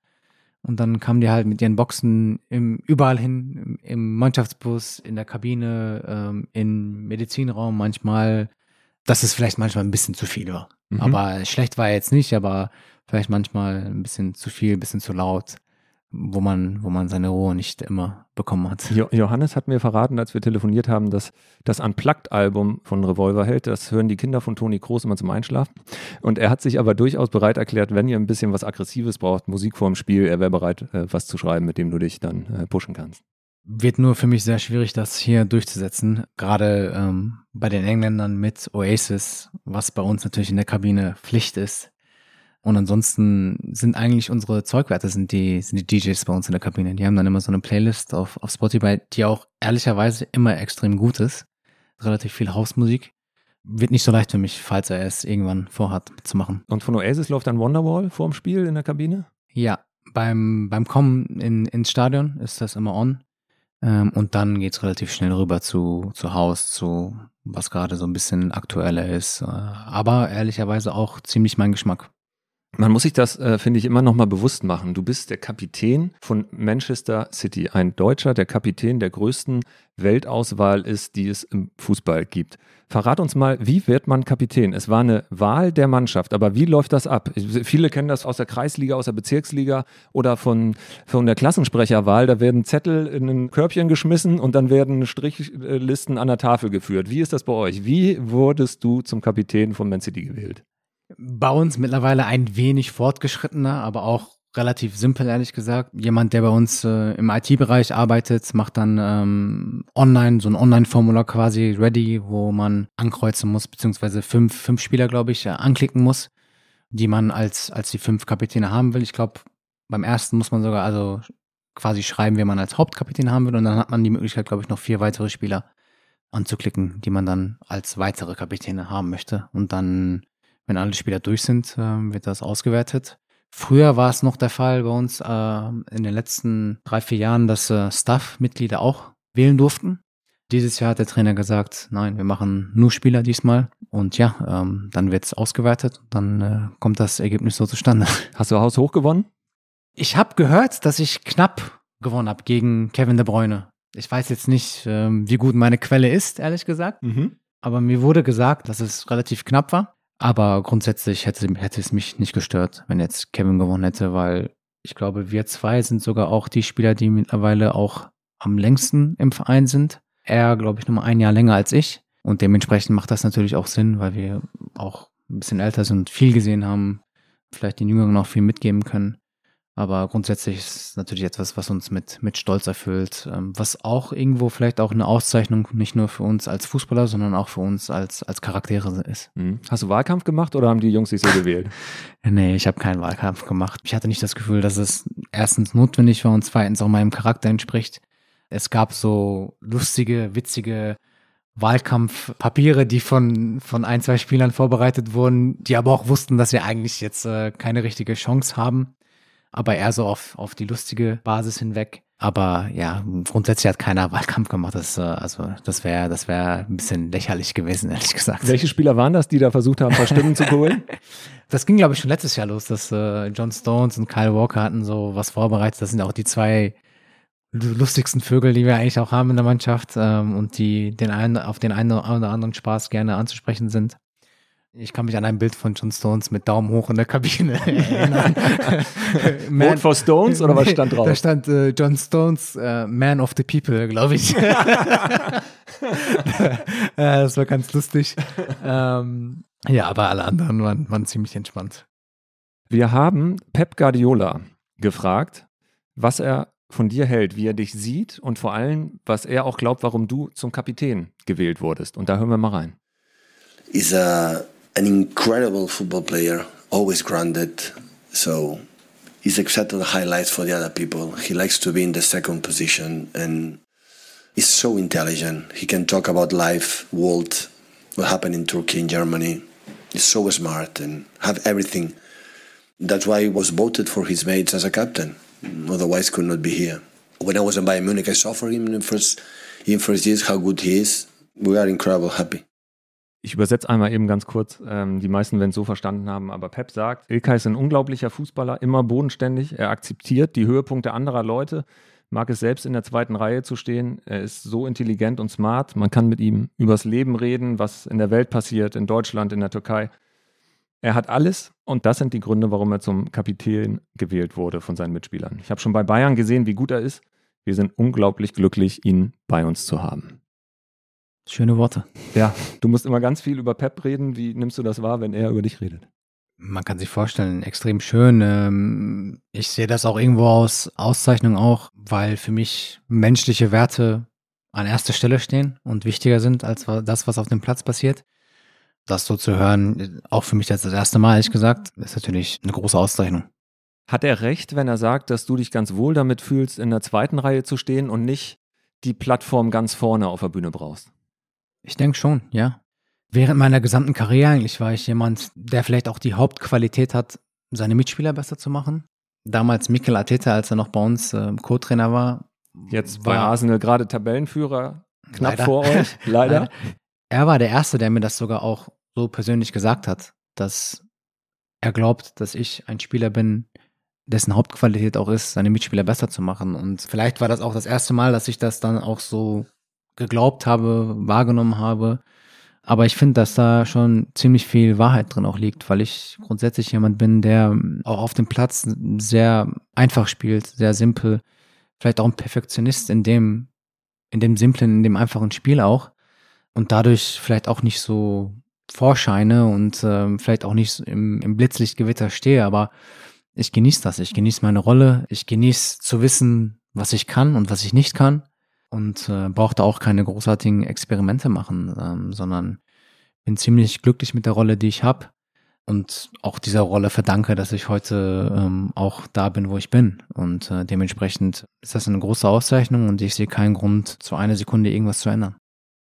Und dann kamen die halt mit ihren Boxen im, überall hin, im, im Mannschaftsbus, in der Kabine, ähm, im Medizinraum manchmal, dass es vielleicht manchmal ein bisschen zu viel war. Mhm. Aber schlecht war er jetzt nicht, aber vielleicht manchmal ein bisschen zu viel, ein bisschen zu laut, wo man, wo man seine Ruhe nicht immer bekommen hat. Jo Johannes hat mir verraten, als wir telefoniert haben, dass das Unplugged-Album von Revolverheld, das hören die Kinder von Toni Kroos immer zum Einschlafen. Und er hat sich aber durchaus bereit erklärt, wenn ihr ein bisschen was Aggressives braucht, Musik vorm Spiel, er wäre bereit, äh, was zu schreiben, mit dem du dich dann äh, pushen kannst. Wird nur für mich sehr schwierig, das hier durchzusetzen. Gerade ähm, bei den Engländern mit Oasis, was bei uns natürlich in der Kabine Pflicht ist. Und ansonsten sind eigentlich unsere Zeugwerte, sind die, sind die DJs bei uns in der Kabine. Die haben dann immer so eine Playlist auf, auf Spotify, die auch ehrlicherweise immer extrem gut ist. Relativ viel Hausmusik. Wird nicht so leicht für mich, falls er es irgendwann vorhat zu machen. Und von Oasis läuft dann Wonderwall vorm Spiel in der Kabine? Ja, beim, beim Kommen in, ins Stadion ist das immer on. Ähm, und dann geht's relativ schnell rüber zu, zu Haus, zu was gerade so ein bisschen aktueller ist. Äh, aber ehrlicherweise auch ziemlich mein Geschmack. Man muss sich das, äh, finde ich, immer noch mal bewusst machen. Du bist der Kapitän von Manchester City, ein Deutscher, der Kapitän der größten Weltauswahl ist, die es im Fußball gibt. Verrat uns mal, wie wird man Kapitän? Es war eine Wahl der Mannschaft, aber wie läuft das ab? Viele kennen das aus der Kreisliga, aus der Bezirksliga oder von, von der Klassensprecherwahl. Da werden Zettel in ein Körbchen geschmissen und dann werden Strichlisten an der Tafel geführt. Wie ist das bei euch? Wie wurdest du zum Kapitän von Man City gewählt? Bei uns mittlerweile ein wenig fortgeschrittener, aber auch relativ simpel, ehrlich gesagt. Jemand, der bei uns äh, im IT-Bereich arbeitet, macht dann ähm, online, so ein Online-Formular quasi ready, wo man ankreuzen muss, beziehungsweise fünf, fünf Spieler, glaube ich, äh, anklicken muss, die man als, als die fünf Kapitäne haben will. Ich glaube, beim ersten muss man sogar also quasi schreiben, wen man als Hauptkapitän haben will und dann hat man die Möglichkeit, glaube ich, noch vier weitere Spieler anzuklicken, die man dann als weitere Kapitäne haben möchte. Und dann, wenn alle Spieler durch sind, äh, wird das ausgewertet. Früher war es noch der Fall bei uns äh, in den letzten drei, vier Jahren, dass äh, Staff-Mitglieder auch wählen durften. Dieses Jahr hat der Trainer gesagt, nein, wir machen nur Spieler diesmal. Und ja, ähm, dann wird es ausgewertet, dann äh, kommt das Ergebnis so zustande. Hast du Haus hoch gewonnen? Ich habe gehört, dass ich knapp gewonnen habe gegen Kevin de Bruyne. Ich weiß jetzt nicht, ähm, wie gut meine Quelle ist, ehrlich gesagt. Mhm. Aber mir wurde gesagt, dass es relativ knapp war. Aber grundsätzlich hätte, hätte es mich nicht gestört, wenn jetzt Kevin gewonnen hätte, weil ich glaube, wir zwei sind sogar auch die Spieler, die mittlerweile auch am längsten im Verein sind. Er, glaube ich, nur mal ein Jahr länger als ich. Und dementsprechend macht das natürlich auch Sinn, weil wir auch ein bisschen älter sind viel gesehen haben, vielleicht den Jüngeren auch viel mitgeben können. Aber grundsätzlich ist es natürlich etwas, was uns mit, mit Stolz erfüllt, ähm, was auch irgendwo vielleicht auch eine Auszeichnung nicht nur für uns als Fußballer, sondern auch für uns als, als Charaktere ist. Mhm. Hast du Wahlkampf gemacht oder haben die Jungs sich so gewählt? Nee, ich habe keinen Wahlkampf gemacht. Ich hatte nicht das Gefühl, dass es erstens notwendig war und zweitens auch meinem Charakter entspricht. Es gab so lustige, witzige Wahlkampfpapiere, die von, von ein, zwei Spielern vorbereitet wurden, die aber auch wussten, dass wir eigentlich jetzt äh, keine richtige Chance haben. Aber eher so auf, auf die lustige Basis hinweg. Aber ja, grundsätzlich hat keiner Wahlkampf gemacht. Das, äh, also das wäre das wäre ein bisschen lächerlich gewesen, ehrlich gesagt. Welche Spieler waren das, die da versucht haben, ein paar Stimmen zu holen? Das ging, glaube ich, schon letztes Jahr los, dass äh, John Stones und Kyle Walker hatten so was vorbereitet. Das sind auch die zwei lustigsten Vögel, die wir eigentlich auch haben in der Mannschaft ähm, und die den einen, auf den einen oder anderen Spaß gerne anzusprechen sind. Ich kann mich an ein Bild von John Stones mit Daumen hoch in der Kabine erinnern. Man, Vote for Stones oder was stand drauf? Da stand äh, John Stones, äh, Man of the People, glaube ich. das war ganz lustig. Ähm, ja, aber alle anderen waren, waren ziemlich entspannt. Wir haben Pep Guardiola gefragt, was er von dir hält, wie er dich sieht und vor allem, was er auch glaubt, warum du zum Kapitän gewählt wurdest. Und da hören wir mal rein. He's a, an incredible football player, always grounded. So he's accepted the highlights for the other people. He likes to be in the second position and he's so intelligent. He can talk about life, world, what happened in Turkey, in Germany. He's so smart and have everything. That's why he was voted for his mates as a captain. Otherwise, could not be here. When I was in Bayern Munich, I saw for him in first in first years how good he is. We are incredible happy. Ich übersetze einmal eben ganz kurz. Ähm, die meisten werden es so verstanden haben, aber Pep sagt, Ilkay ist ein unglaublicher Fußballer, immer bodenständig. Er akzeptiert die Höhepunkte anderer Leute, mag es selbst in der zweiten Reihe zu stehen. Er ist so intelligent und smart. Man kann mit ihm übers Leben reden, was in der Welt passiert, in Deutschland, in der Türkei. Er hat alles und das sind die Gründe, warum er zum Kapitän gewählt wurde von seinen Mitspielern. Ich habe schon bei Bayern gesehen, wie gut er ist. Wir sind unglaublich glücklich, ihn bei uns zu haben. Schöne Worte. Ja, du musst immer ganz viel über Pep reden. Wie nimmst du das wahr, wenn er über dich redet? Man kann sich vorstellen, extrem schön. Ähm, ich sehe das auch irgendwo aus Auszeichnung auch, weil für mich menschliche Werte an erster Stelle stehen und wichtiger sind als das, was auf dem Platz passiert das so zu hören, auch für mich das, das erste Mal, ehrlich gesagt, ist natürlich eine große Auszeichnung. Hat er recht, wenn er sagt, dass du dich ganz wohl damit fühlst, in der zweiten Reihe zu stehen und nicht die Plattform ganz vorne auf der Bühne brauchst? Ich denke schon, ja. Während meiner gesamten Karriere eigentlich war ich jemand, der vielleicht auch die Hauptqualität hat, seine Mitspieler besser zu machen. Damals Mikel Arteta, als er noch bei uns äh, Co-Trainer war. Jetzt war bei Arsenal gerade Tabellenführer, knapp leider. vor euch, leider. er war der Erste, der mir das sogar auch so persönlich gesagt hat, dass er glaubt, dass ich ein Spieler bin, dessen Hauptqualität auch ist, seine Mitspieler besser zu machen. Und vielleicht war das auch das erste Mal, dass ich das dann auch so geglaubt habe, wahrgenommen habe. Aber ich finde, dass da schon ziemlich viel Wahrheit drin auch liegt, weil ich grundsätzlich jemand bin, der auch auf dem Platz sehr einfach spielt, sehr simpel, vielleicht auch ein Perfektionist in dem, in dem simplen, in dem einfachen Spiel auch und dadurch vielleicht auch nicht so vorscheine und äh, vielleicht auch nicht im, im Blitzlichtgewitter stehe, aber ich genieße das. Ich genieße meine Rolle. Ich genieße zu wissen, was ich kann und was ich nicht kann und äh, brauchte auch keine großartigen Experimente machen, ähm, sondern bin ziemlich glücklich mit der Rolle, die ich habe und auch dieser Rolle verdanke, dass ich heute ähm, auch da bin, wo ich bin. Und äh, dementsprechend ist das eine große Auszeichnung und ich sehe keinen Grund, zu einer Sekunde irgendwas zu ändern.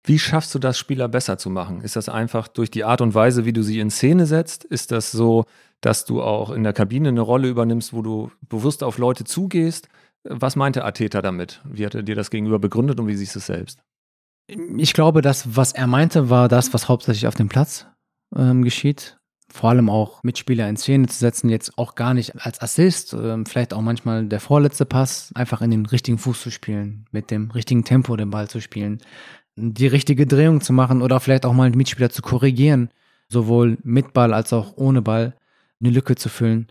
Wie schaffst du das, Spieler besser zu machen? Ist das einfach durch die Art und Weise, wie du sie in Szene setzt? Ist das so, dass du auch in der Kabine eine Rolle übernimmst, wo du bewusst auf Leute zugehst? Was meinte Ateta damit? Wie hat er dir das gegenüber begründet und wie siehst du es selbst? Ich glaube, das, was er meinte, war das, was hauptsächlich auf dem Platz ähm, geschieht. Vor allem auch Mitspieler in Szene zu setzen, jetzt auch gar nicht als Assist, ähm, vielleicht auch manchmal der vorletzte Pass, einfach in den richtigen Fuß zu spielen, mit dem richtigen Tempo den Ball zu spielen, die richtige Drehung zu machen oder vielleicht auch mal einen Mitspieler zu korrigieren, sowohl mit Ball als auch ohne Ball, eine Lücke zu füllen.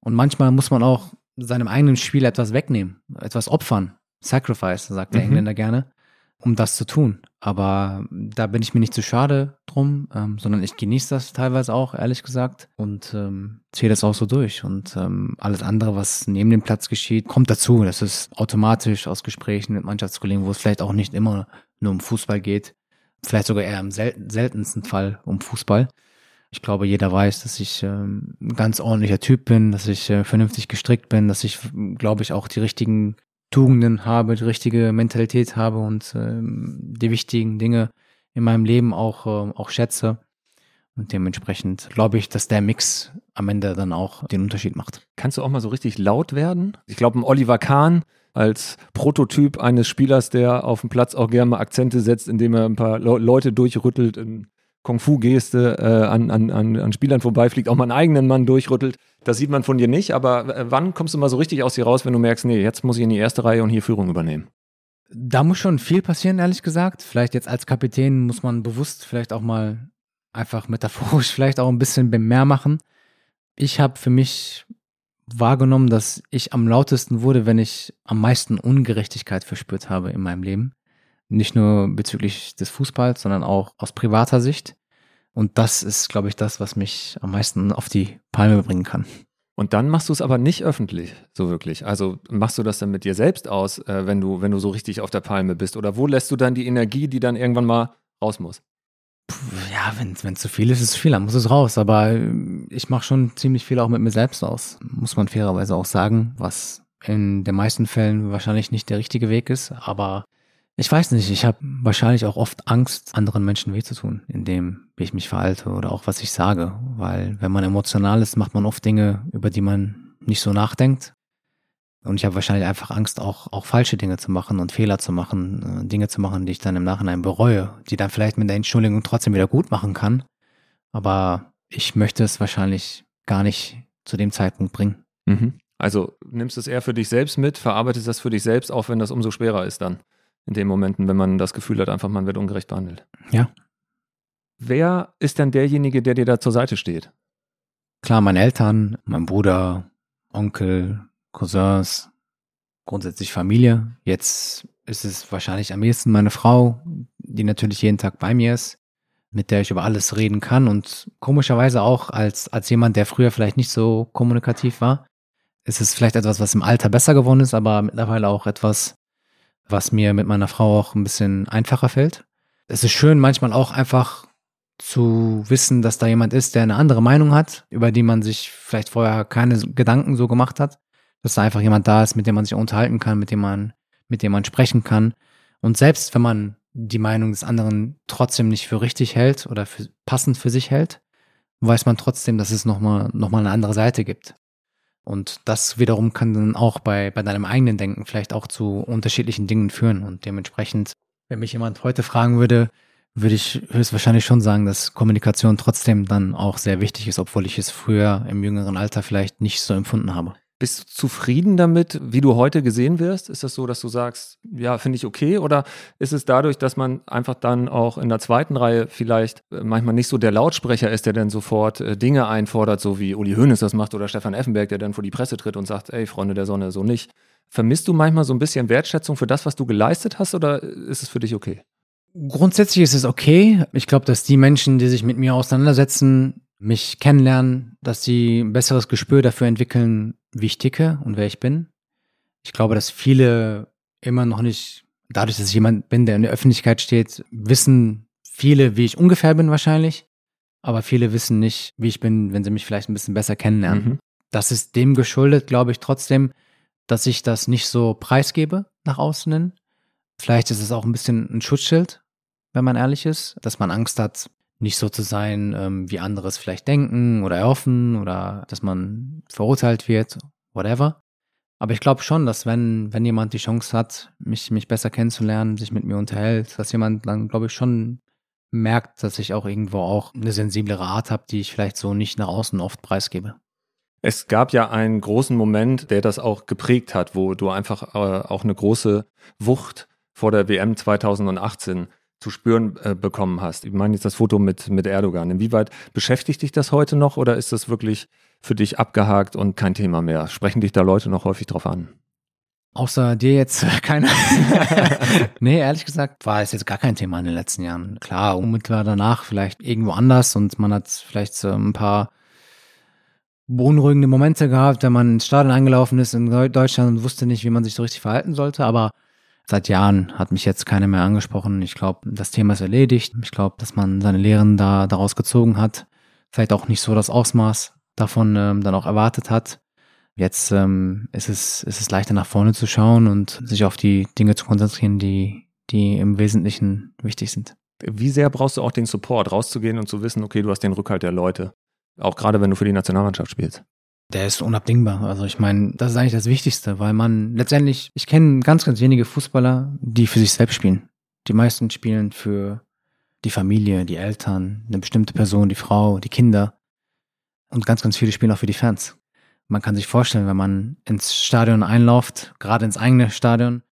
Und manchmal muss man auch seinem eigenen Spiel etwas wegnehmen, etwas opfern. Sacrifice, sagt der mhm. Engländer gerne um das zu tun. Aber da bin ich mir nicht zu schade drum, ähm, sondern ich genieße das teilweise auch, ehrlich gesagt, und ähm, ziehe das auch so durch. Und ähm, alles andere, was neben dem Platz geschieht, kommt dazu. Das ist automatisch aus Gesprächen mit Mannschaftskollegen, wo es vielleicht auch nicht immer nur um Fußball geht, vielleicht sogar eher im sel seltensten Fall um Fußball. Ich glaube, jeder weiß, dass ich ähm, ein ganz ordentlicher Typ bin, dass ich äh, vernünftig gestrickt bin, dass ich, glaube ich, auch die richtigen Tugenden habe, die richtige Mentalität habe und ähm, die wichtigen Dinge in meinem Leben auch, äh, auch schätze. Und dementsprechend glaube ich, dass der Mix am Ende dann auch den Unterschied macht. Kannst du auch mal so richtig laut werden? Ich glaube, ein Oliver Kahn als Prototyp eines Spielers, der auf dem Platz auch gerne mal Akzente setzt, indem er ein paar Le Leute durchrüttelt in Kung-Fu-Geste äh, an, an, an Spielern vorbeifliegt, auch mal einen eigenen Mann durchrüttelt. Das sieht man von dir nicht, aber äh, wann kommst du mal so richtig aus dir raus, wenn du merkst, nee, jetzt muss ich in die erste Reihe und hier Führung übernehmen? Da muss schon viel passieren, ehrlich gesagt. Vielleicht jetzt als Kapitän muss man bewusst vielleicht auch mal einfach metaphorisch vielleicht auch ein bisschen mehr machen. Ich habe für mich wahrgenommen, dass ich am lautesten wurde, wenn ich am meisten Ungerechtigkeit verspürt habe in meinem Leben. Nicht nur bezüglich des Fußballs, sondern auch aus privater Sicht. Und das ist, glaube ich, das, was mich am meisten auf die Palme bringen kann. Und dann machst du es aber nicht öffentlich, so wirklich. Also machst du das dann mit dir selbst aus, äh, wenn du, wenn du so richtig auf der Palme bist? Oder wo lässt du dann die Energie, die dann irgendwann mal raus muss? Ja, wenn es zu viel ist, ist es zu viel, dann muss es raus. Aber ich mache schon ziemlich viel auch mit mir selbst aus, muss man fairerweise auch sagen, was in den meisten Fällen wahrscheinlich nicht der richtige Weg ist. Aber ich weiß nicht, ich habe wahrscheinlich auch oft Angst, anderen Menschen weh zu tun, indem ich mich verhalte oder auch was ich sage. Weil wenn man emotional ist, macht man oft Dinge, über die man nicht so nachdenkt. Und ich habe wahrscheinlich einfach Angst, auch, auch falsche Dinge zu machen und Fehler zu machen, äh, Dinge zu machen, die ich dann im Nachhinein bereue, die dann vielleicht mit der Entschuldigung trotzdem wieder gut machen kann. Aber ich möchte es wahrscheinlich gar nicht zu dem Zeitpunkt bringen. Mhm. Also nimmst du es eher für dich selbst mit, verarbeitest das für dich selbst, auch wenn das umso schwerer ist dann in den Momenten, wenn man das Gefühl hat, einfach man wird ungerecht behandelt. Ja. Wer ist denn derjenige, der dir da zur Seite steht? Klar, meine Eltern, mein Bruder, Onkel, Cousins, grundsätzlich Familie. Jetzt ist es wahrscheinlich am ehesten meine Frau, die natürlich jeden Tag bei mir ist, mit der ich über alles reden kann und komischerweise auch als, als jemand, der früher vielleicht nicht so kommunikativ war, ist es vielleicht etwas, was im Alter besser geworden ist, aber mittlerweile auch etwas, was mir mit meiner Frau auch ein bisschen einfacher fällt. Es ist schön, manchmal auch einfach zu wissen, dass da jemand ist, der eine andere Meinung hat, über die man sich vielleicht vorher keine Gedanken so gemacht hat. Dass da einfach jemand da ist, mit dem man sich unterhalten kann, mit dem man, mit dem man sprechen kann. Und selbst wenn man die Meinung des anderen trotzdem nicht für richtig hält oder für, passend für sich hält, weiß man trotzdem, dass es nochmal noch mal eine andere Seite gibt. Und das wiederum kann dann auch bei, bei deinem eigenen Denken vielleicht auch zu unterschiedlichen Dingen führen. Und dementsprechend, wenn mich jemand heute fragen würde, würde ich höchstwahrscheinlich schon sagen, dass Kommunikation trotzdem dann auch sehr wichtig ist, obwohl ich es früher im jüngeren Alter vielleicht nicht so empfunden habe. Bist du zufrieden damit, wie du heute gesehen wirst? Ist das so, dass du sagst, ja, finde ich okay? Oder ist es dadurch, dass man einfach dann auch in der zweiten Reihe vielleicht äh, manchmal nicht so der Lautsprecher ist, der dann sofort äh, Dinge einfordert, so wie Uli Hoeneß das macht oder Stefan Effenberg, der dann vor die Presse tritt und sagt, ey, Freunde der Sonne, so nicht. Vermisst du manchmal so ein bisschen Wertschätzung für das, was du geleistet hast oder ist es für dich okay? Grundsätzlich ist es okay. Ich glaube, dass die Menschen, die sich mit mir auseinandersetzen, mich kennenlernen, dass sie ein besseres Gespür dafür entwickeln, wie ich ticke und wer ich bin. Ich glaube, dass viele immer noch nicht, dadurch, dass ich jemand bin, der in der Öffentlichkeit steht, wissen viele, wie ich ungefähr bin wahrscheinlich. Aber viele wissen nicht, wie ich bin, wenn sie mich vielleicht ein bisschen besser kennenlernen. Mhm. Das ist dem geschuldet, glaube ich, trotzdem, dass ich das nicht so preisgebe nach außen hin. Vielleicht ist es auch ein bisschen ein Schutzschild, wenn man ehrlich ist, dass man Angst hat, nicht so zu sein, ähm, wie andere es vielleicht denken oder erhoffen oder dass man verurteilt wird, whatever. Aber ich glaube schon, dass wenn, wenn jemand die Chance hat, mich, mich besser kennenzulernen, sich mit mir unterhält, dass jemand dann, glaube ich, schon merkt, dass ich auch irgendwo auch eine sensiblere Art habe, die ich vielleicht so nicht nach außen oft preisgebe. Es gab ja einen großen Moment, der das auch geprägt hat, wo du einfach äh, auch eine große Wucht vor der WM 2018 zu spüren äh, bekommen hast. Ich meine jetzt das Foto mit, mit Erdogan. Inwieweit beschäftigt dich das heute noch oder ist das wirklich für dich abgehakt und kein Thema mehr? Sprechen dich da Leute noch häufig drauf an? Außer dir jetzt keiner. nee, ehrlich gesagt war es jetzt gar kein Thema in den letzten Jahren. Klar, unmittelbar danach vielleicht irgendwo anders und man hat vielleicht so ein paar beunruhigende Momente gehabt, wenn man ins Stadion eingelaufen ist in Deutschland und wusste nicht, wie man sich so richtig verhalten sollte. Aber seit Jahren hat mich jetzt keiner mehr angesprochen. Ich glaube, das Thema ist erledigt. Ich glaube, dass man seine Lehren da daraus gezogen hat. Vielleicht auch nicht so das Ausmaß davon ähm, dann auch erwartet hat. Jetzt ähm, ist, es, ist es leichter nach vorne zu schauen und sich auf die Dinge zu konzentrieren, die, die im Wesentlichen wichtig sind. Wie sehr brauchst du auch den Support, rauszugehen und zu wissen, okay, du hast den Rückhalt der Leute? Auch gerade wenn du für die Nationalmannschaft spielst. Der ist unabdingbar. Also ich meine, das ist eigentlich das Wichtigste, weil man letztendlich, ich kenne ganz, ganz wenige Fußballer, die für sich selbst spielen. Die meisten spielen für die Familie, die Eltern, eine bestimmte Person, die Frau, die Kinder. Und ganz, ganz viele spielen auch für die Fans. Man kann sich vorstellen, wenn man ins Stadion einläuft, gerade ins eigene Stadion,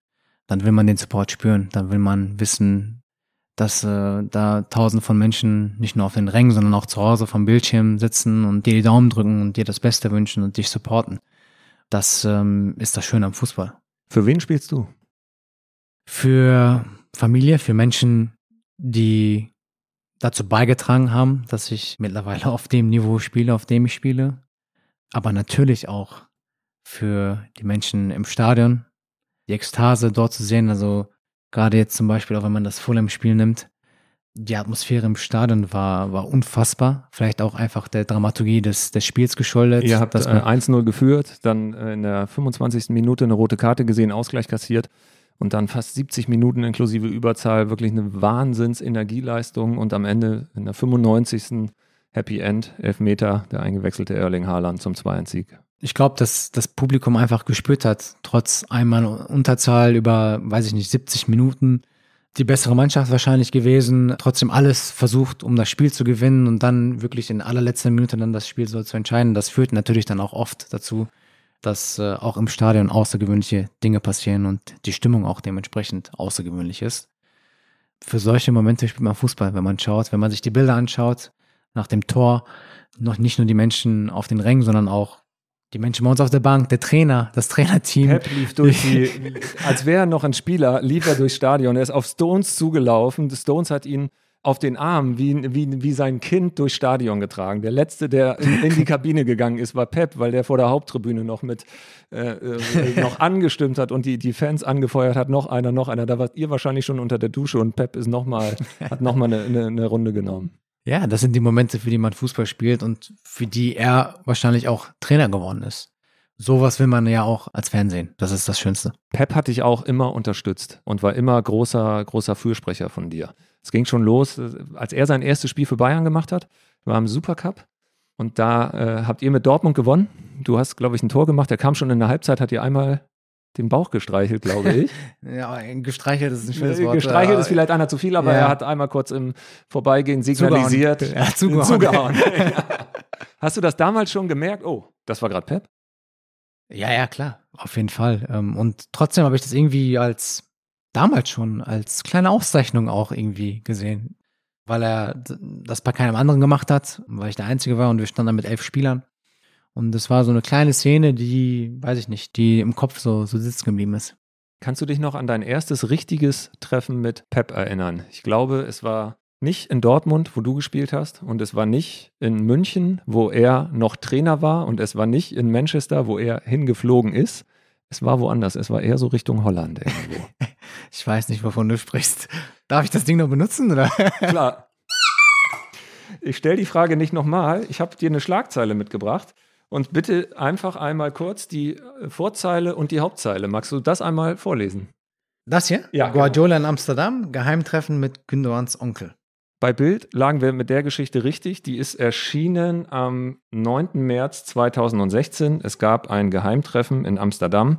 dann will man den Support spüren. Dann will man wissen, dass äh, da tausend von Menschen nicht nur auf den Rängen, sondern auch zu Hause vom Bildschirm sitzen und dir die Daumen drücken und dir das Beste wünschen und dich supporten. Das ähm, ist das Schöne am Fußball. Für wen spielst du? Für Familie, für Menschen, die dazu beigetragen haben, dass ich mittlerweile auf dem Niveau spiele, auf dem ich spiele. Aber natürlich auch für die Menschen im Stadion, die Ekstase dort zu sehen. Also Gerade jetzt zum Beispiel, auch wenn man das Fulham-Spiel nimmt, die Atmosphäre im Stadion war, war unfassbar. Vielleicht auch einfach der Dramaturgie des, des Spiels geschuldet. Ihr habt äh, 1-0 geführt, dann äh, in der 25. Minute eine rote Karte gesehen, Ausgleich kassiert und dann fast 70 Minuten inklusive Überzahl, wirklich eine Wahnsinns-Energieleistung und am Ende in der 95. Happy End, Elfmeter, der eingewechselte Erling Haaland zum 2-1-Sieg ich glaube, dass das Publikum einfach gespürt hat, trotz einmal Unterzahl über, weiß ich nicht, 70 Minuten, die bessere Mannschaft wahrscheinlich gewesen, trotzdem alles versucht, um das Spiel zu gewinnen und dann wirklich in allerletzter Minute dann das Spiel so zu entscheiden. Das führt natürlich dann auch oft dazu, dass äh, auch im Stadion außergewöhnliche Dinge passieren und die Stimmung auch dementsprechend außergewöhnlich ist. Für solche Momente spielt man Fußball, wenn man schaut, wenn man sich die Bilder anschaut, nach dem Tor, noch nicht nur die Menschen auf den Rängen, sondern auch die Menschen bei uns auf der Bank, der Trainer, das Trainerteam. Pep lief durch die, als wäre er noch ein Spieler, lief er durchs Stadion. Er ist auf Stones zugelaufen. Stones hat ihn auf den Arm wie, wie, wie sein Kind durchs Stadion getragen. Der letzte, der in, in die Kabine gegangen ist, war Pep, weil der vor der Haupttribüne noch mit äh, äh, noch angestimmt hat und die, die Fans angefeuert hat. Noch einer, noch einer. Da wart ihr wahrscheinlich schon unter der Dusche und Pep ist noch mal, hat nochmal eine, eine, eine Runde genommen. Ja, das sind die Momente, für die man Fußball spielt und für die er wahrscheinlich auch Trainer geworden ist. Sowas will man ja auch als Fan sehen. Das ist das Schönste. Pep hat dich auch immer unterstützt und war immer großer, großer Fürsprecher von dir. Es ging schon los, als er sein erstes Spiel für Bayern gemacht hat, war im Supercup. Und da äh, habt ihr mit Dortmund gewonnen. Du hast, glaube ich, ein Tor gemacht. Er kam schon in der Halbzeit, hat dir einmal den Bauch gestreichelt, glaube ich. ja, gestreichelt ist ein schönes Wort. Gestreichelt ist vielleicht einer zu viel, aber ja. er hat einmal kurz im Vorbeigehen signalisiert. Zugehauen. Ja, zugehauen. zugehauen. Hast du das damals schon gemerkt? Oh, das war gerade Pep? Ja, ja, klar, auf jeden Fall. Ähm, und trotzdem habe ich das irgendwie als damals schon als kleine Auszeichnung auch irgendwie gesehen, weil er das bei keinem anderen gemacht hat, weil ich der Einzige war und wir standen da mit elf Spielern. Und das war so eine kleine Szene, die, weiß ich nicht, die im Kopf so, so sitzen geblieben ist. Kannst du dich noch an dein erstes richtiges Treffen mit Pep erinnern? Ich glaube, es war nicht in Dortmund, wo du gespielt hast, und es war nicht in München, wo er noch Trainer war, und es war nicht in Manchester, wo er hingeflogen ist. Es war woanders, es war eher so Richtung Holland irgendwo. ich weiß nicht, wovon du sprichst. Darf ich das Ding noch benutzen? Oder? Klar. Ich stelle die Frage nicht nochmal. Ich habe dir eine Schlagzeile mitgebracht. Und bitte einfach einmal kurz die äh, Vorzeile und die Hauptzeile. Magst du das einmal vorlesen? Das hier? Ja, Guardiola in Amsterdam, Geheimtreffen mit Gündogans Onkel. Bei Bild lagen wir mit der Geschichte richtig. Die ist erschienen am 9. März 2016. Es gab ein Geheimtreffen in Amsterdam.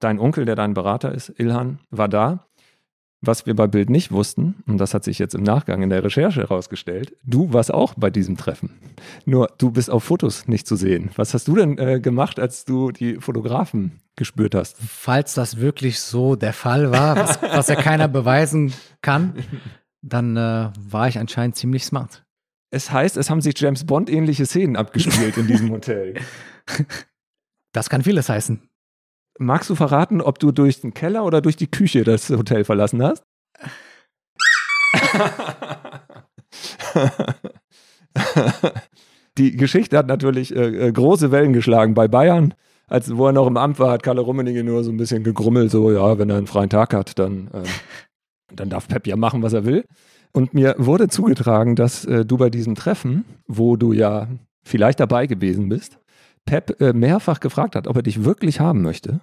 Dein Onkel, der dein Berater ist, Ilhan, war da. Was wir bei Bild nicht wussten, und das hat sich jetzt im Nachgang in der Recherche herausgestellt, du warst auch bei diesem Treffen. Nur du bist auf Fotos nicht zu sehen. Was hast du denn äh, gemacht, als du die Fotografen gespürt hast? Falls das wirklich so der Fall war, was, was ja keiner beweisen kann, dann äh, war ich anscheinend ziemlich smart. Es heißt, es haben sich James Bond ähnliche Szenen abgespielt in diesem Hotel. Das kann vieles heißen. Magst du verraten, ob du durch den Keller oder durch die Küche das Hotel verlassen hast? die Geschichte hat natürlich äh, äh, große Wellen geschlagen bei Bayern. Als wo er noch im Amt war, hat Kalle Rummenigge nur so ein bisschen gegrummelt, so ja, wenn er einen freien Tag hat, dann, äh, dann darf Pep ja machen, was er will. Und mir wurde zugetragen, dass äh, du bei diesem Treffen, wo du ja vielleicht dabei gewesen bist, Pep äh, mehrfach gefragt hat, ob er dich wirklich haben möchte.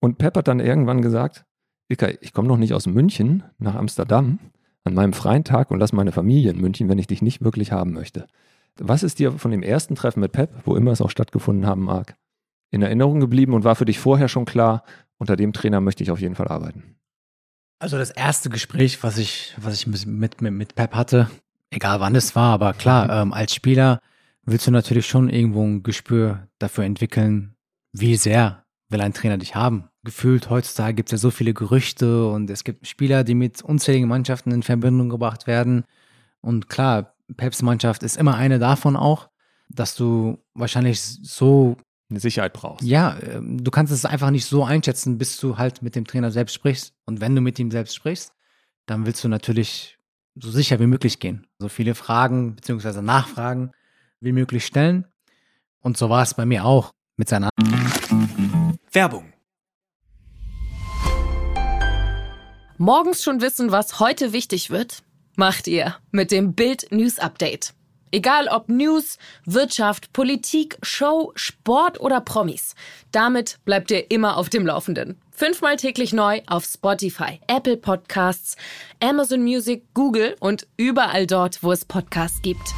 Und Pep hat dann irgendwann gesagt, Ilka, ich komme noch nicht aus München nach Amsterdam an meinem freien Tag und lasse meine Familie in München, wenn ich dich nicht wirklich haben möchte. Was ist dir von dem ersten Treffen mit Pep, wo immer es auch stattgefunden haben mag, in Erinnerung geblieben und war für dich vorher schon klar, unter dem Trainer möchte ich auf jeden Fall arbeiten? Also das erste Gespräch, was ich, was ich mit, mit, mit Pep hatte, egal wann es war, aber klar, mhm. ähm, als Spieler willst du natürlich schon irgendwo ein Gespür dafür entwickeln, wie sehr will ein Trainer dich haben. Gefühlt heutzutage gibt es ja so viele Gerüchte und es gibt Spieler, die mit unzähligen Mannschaften in Verbindung gebracht werden. Und klar, Peps Mannschaft ist immer eine davon auch, dass du wahrscheinlich so eine Sicherheit brauchst. Ja, ähm, du kannst es einfach nicht so einschätzen, bis du halt mit dem Trainer selbst sprichst. Und wenn du mit ihm selbst sprichst, dann willst du natürlich so sicher wie möglich gehen. So viele Fragen bzw. Nachfragen wie möglich stellen. Und so war es bei mir auch mit seiner Werbung. Morgens schon wissen, was heute wichtig wird? Macht ihr mit dem Bild News Update. Egal ob News, Wirtschaft, Politik, Show, Sport oder Promis. Damit bleibt ihr immer auf dem Laufenden. Fünfmal täglich neu auf Spotify, Apple Podcasts, Amazon Music, Google und überall dort, wo es Podcasts gibt.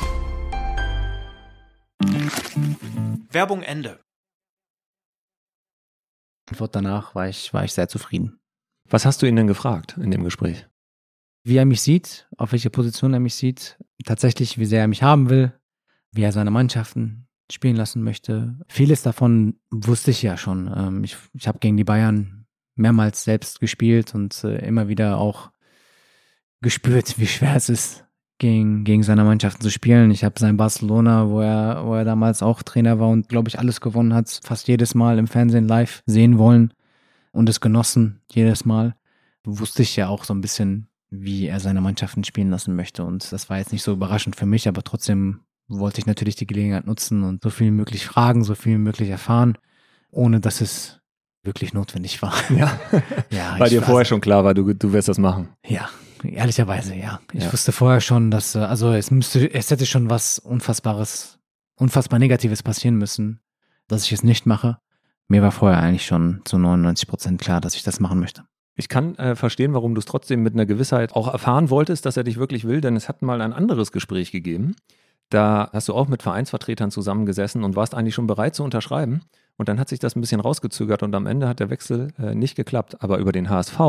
Werbung Ende. Antwort danach war ich, war ich sehr zufrieden. Was hast du ihn denn gefragt in dem Gespräch? Wie er mich sieht, auf welche Position er mich sieht, tatsächlich, wie sehr er mich haben will, wie er seine Mannschaften spielen lassen möchte. Vieles davon wusste ich ja schon. Ähm, ich, ich habe gegen die Bayern mehrmals selbst gespielt und äh, immer wieder auch gespürt, wie schwer es ist, gegen, gegen seine Mannschaften zu spielen. Ich habe sein Barcelona, wo er, wo er damals auch Trainer war und, glaube ich, alles gewonnen hat, fast jedes Mal im Fernsehen live sehen wollen und es genossen, jedes Mal. Wusste ich ja auch so ein bisschen, wie er seine Mannschaften spielen lassen möchte. Und das war jetzt nicht so überraschend für mich, aber trotzdem wollte ich natürlich die Gelegenheit nutzen und so viel möglich fragen, so viel wie möglich erfahren, ohne dass es wirklich notwendig war. Ja, ja Weil dir vorher schon klar war, du, du wirst das machen. Ja, Ehrlicherweise, ja. Ich ja. wusste vorher schon, dass, äh, also es müsste, es hätte schon was Unfassbares, unfassbar Negatives passieren müssen, dass ich es nicht mache. Mir war vorher eigentlich schon zu 99 Prozent klar, dass ich das machen möchte. Ich kann äh, verstehen, warum du es trotzdem mit einer Gewissheit auch erfahren wolltest, dass er dich wirklich will, denn es hat mal ein anderes Gespräch gegeben. Da hast du auch mit Vereinsvertretern zusammengesessen und warst eigentlich schon bereit zu unterschreiben. Und dann hat sich das ein bisschen rausgezögert und am Ende hat der Wechsel äh, nicht geklappt. Aber über den HSV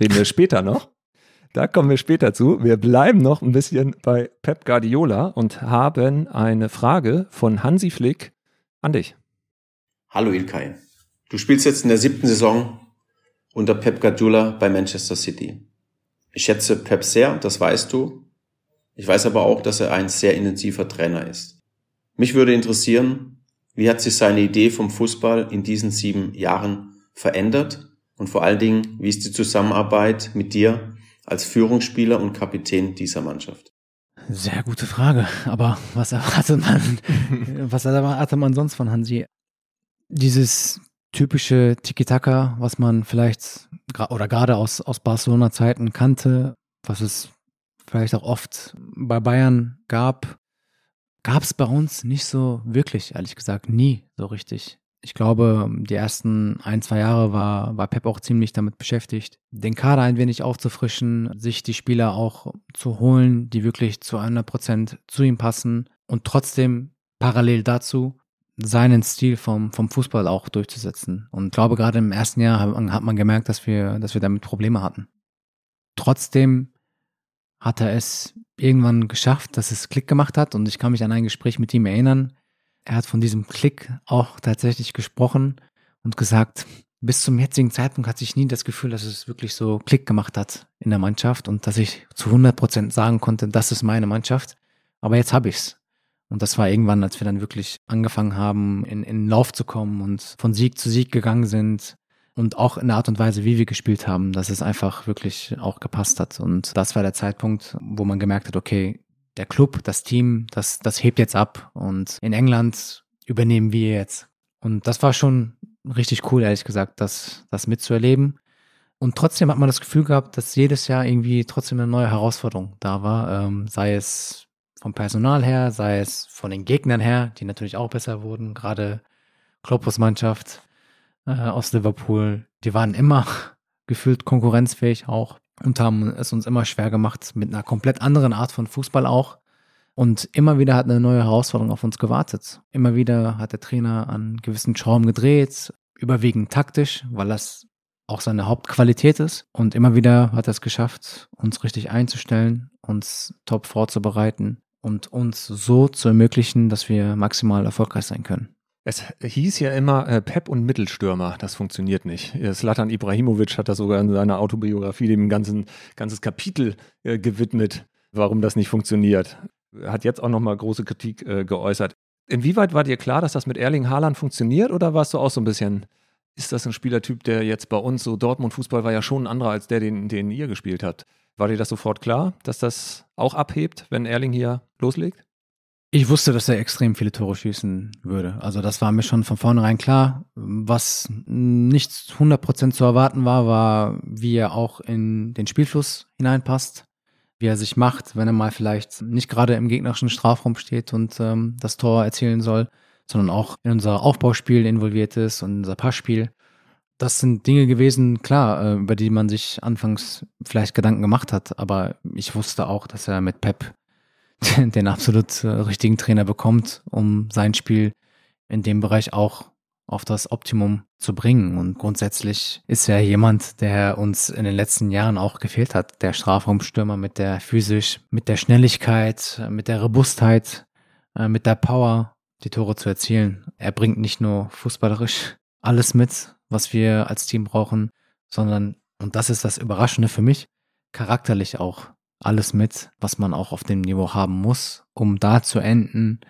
reden wir später noch. Da kommen wir später zu. Wir bleiben noch ein bisschen bei Pep Guardiola und haben eine Frage von Hansi Flick an dich. Hallo Ilkay. Du spielst jetzt in der siebten Saison unter Pep Guardiola bei Manchester City. Ich schätze Pep sehr, das weißt du. Ich weiß aber auch, dass er ein sehr intensiver Trainer ist. Mich würde interessieren, wie hat sich seine Idee vom Fußball in diesen sieben Jahren verändert und vor allen Dingen, wie ist die Zusammenarbeit mit dir als Führungsspieler und Kapitän dieser Mannschaft? Sehr gute Frage. Aber was erwartet man, was erwartet man sonst von Hansi? Dieses typische Tiki-Taka, was man vielleicht oder gerade aus, aus Barcelona-Zeiten kannte, was es vielleicht auch oft bei Bayern gab, gab es bei uns nicht so wirklich, ehrlich gesagt, nie so richtig. Ich glaube, die ersten ein, zwei Jahre war, war Pep auch ziemlich damit beschäftigt, den Kader ein wenig aufzufrischen, sich die Spieler auch zu holen, die wirklich zu 100 Prozent zu ihm passen und trotzdem parallel dazu seinen Stil vom, vom Fußball auch durchzusetzen. Und ich glaube, gerade im ersten Jahr hat man gemerkt, dass wir, dass wir damit Probleme hatten. Trotzdem hat er es irgendwann geschafft, dass es Klick gemacht hat. Und ich kann mich an ein Gespräch mit ihm erinnern. Er hat von diesem Klick auch tatsächlich gesprochen und gesagt, bis zum jetzigen Zeitpunkt hatte ich nie das Gefühl, dass es wirklich so Klick gemacht hat in der Mannschaft und dass ich zu 100 Prozent sagen konnte, das ist meine Mannschaft. Aber jetzt habe ich's. Und das war irgendwann, als wir dann wirklich angefangen haben, in, in Lauf zu kommen und von Sieg zu Sieg gegangen sind und auch in der Art und Weise, wie wir gespielt haben, dass es einfach wirklich auch gepasst hat. Und das war der Zeitpunkt, wo man gemerkt hat, okay, der Club, das Team, das, das hebt jetzt ab und in England übernehmen wir jetzt. Und das war schon richtig cool, ehrlich gesagt, das, das mitzuerleben. Und trotzdem hat man das Gefühl gehabt, dass jedes Jahr irgendwie trotzdem eine neue Herausforderung da war, ähm, sei es vom Personal her, sei es von den Gegnern her, die natürlich auch besser wurden, gerade Kloppos Mannschaft äh, aus Liverpool, die waren immer gefühlt konkurrenzfähig auch und haben es uns immer schwer gemacht mit einer komplett anderen Art von Fußball auch. Und immer wieder hat eine neue Herausforderung auf uns gewartet. Immer wieder hat der Trainer an gewissen Schrauben gedreht, überwiegend taktisch, weil das auch seine Hauptqualität ist. Und immer wieder hat er es geschafft, uns richtig einzustellen, uns top vorzubereiten und uns so zu ermöglichen, dass wir maximal erfolgreich sein können. Es hieß ja immer äh, Pep und Mittelstürmer, das funktioniert nicht. Slatan Ibrahimovic hat da sogar in seiner Autobiografie dem ganzen ganzes Kapitel äh, gewidmet, warum das nicht funktioniert. Hat jetzt auch nochmal große Kritik äh, geäußert. Inwieweit war dir klar, dass das mit Erling Haaland funktioniert oder warst du auch so ein bisschen, ist das ein Spielertyp, der jetzt bei uns, so Dortmund-Fußball war ja schon ein anderer als der, den, den ihr gespielt habt. War dir das sofort klar, dass das auch abhebt, wenn Erling hier loslegt? Ich wusste, dass er extrem viele Tore schießen würde. Also das war mir schon von vornherein klar. Was nicht 100% zu erwarten war, war, wie er auch in den Spielfluss hineinpasst, wie er sich macht, wenn er mal vielleicht nicht gerade im gegnerischen Strafraum steht und ähm, das Tor erzielen soll, sondern auch in unser Aufbauspiel involviert ist und unser Passspiel. Das sind Dinge gewesen, klar, äh, über die man sich anfangs vielleicht Gedanken gemacht hat, aber ich wusste auch, dass er mit Pep den absolut äh, richtigen Trainer bekommt, um sein Spiel in dem Bereich auch auf das Optimum zu bringen. Und grundsätzlich ist er jemand, der uns in den letzten Jahren auch gefehlt hat. Der Strafraumstürmer mit der physisch, mit der Schnelligkeit, mit der Robustheit, äh, mit der Power, die Tore zu erzielen. Er bringt nicht nur fußballerisch alles mit, was wir als Team brauchen, sondern, und das ist das Überraschende für mich, charakterlich auch alles mit, was man auch auf dem Niveau haben muss, um da zu enden,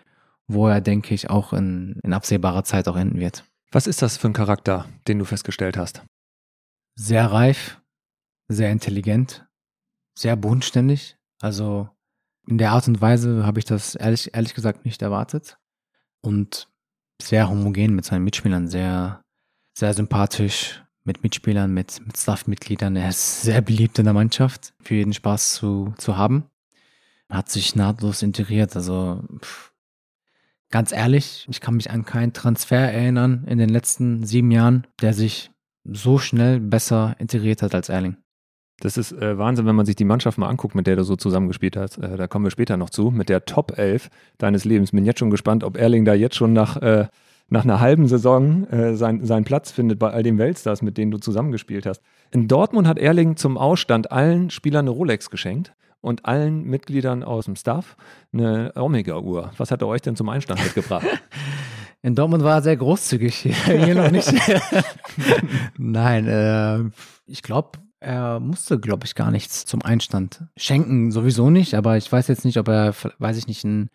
wo er, denke ich, auch in, in absehbarer Zeit auch enden wird. Was ist das für ein Charakter, den du festgestellt hast? Sehr reif, sehr intelligent, sehr bodenständig. Also in der Art und Weise habe ich das ehrlich, ehrlich gesagt nicht erwartet. Und sehr homogen mit seinen Mitspielern, sehr, sehr sympathisch, mit Mitspielern, mit, mit Staff-Mitgliedern. Er ist sehr beliebt in der Mannschaft, für jeden Spaß zu, zu haben. Hat sich nahtlos integriert. Also pff, ganz ehrlich, ich kann mich an keinen Transfer erinnern in den letzten sieben Jahren, der sich so schnell besser integriert hat als Erling. Das ist äh, Wahnsinn, wenn man sich die Mannschaft mal anguckt, mit der du so zusammengespielt hast. Äh, da kommen wir später noch zu. Mit der Top 11 deines Lebens. Bin jetzt schon gespannt, ob Erling da jetzt schon nach äh, nach einer halben Saison äh, sein, seinen Platz findet bei all den Weltstars, mit denen du zusammengespielt hast. In Dortmund hat Erling zum Ausstand allen Spielern eine Rolex geschenkt und allen Mitgliedern aus dem Staff eine Omega-Uhr. Was hat er euch denn zum Einstand mitgebracht? In Dortmund war er sehr großzügig, hier noch nicht. Nein, äh, ich glaube, er musste, glaube ich, gar nichts zum Einstand schenken, sowieso nicht, aber ich weiß jetzt nicht, ob er, weiß ich nicht, ein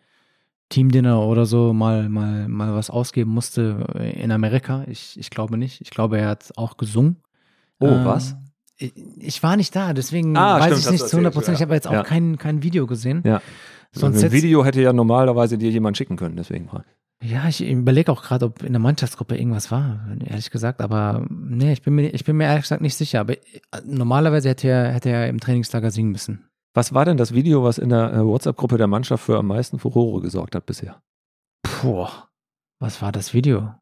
Teamdinner oder so mal, mal, mal was ausgeben musste in Amerika. Ich, ich glaube nicht. Ich glaube, er hat auch gesungen. Oh, ähm, was? Ich, ich, war nicht da, deswegen ah, weiß stimmt, ich nicht zu 100 Prozent. Ja. Ich habe jetzt auch ja. kein, kein Video gesehen. Ja. Sonst ein Video hätte ja normalerweise dir jemand schicken können, deswegen. Ja, ich überlege auch gerade, ob in der Mannschaftsgruppe irgendwas war, ehrlich gesagt. Aber nee, ich bin mir, ich bin mir ehrlich gesagt nicht sicher. Aber äh, normalerweise hätte er, hätte er im Trainingslager singen müssen. Was war denn das Video, was in der äh, WhatsApp-Gruppe der Mannschaft für am meisten Furore gesorgt hat bisher? Puh, was war das Video?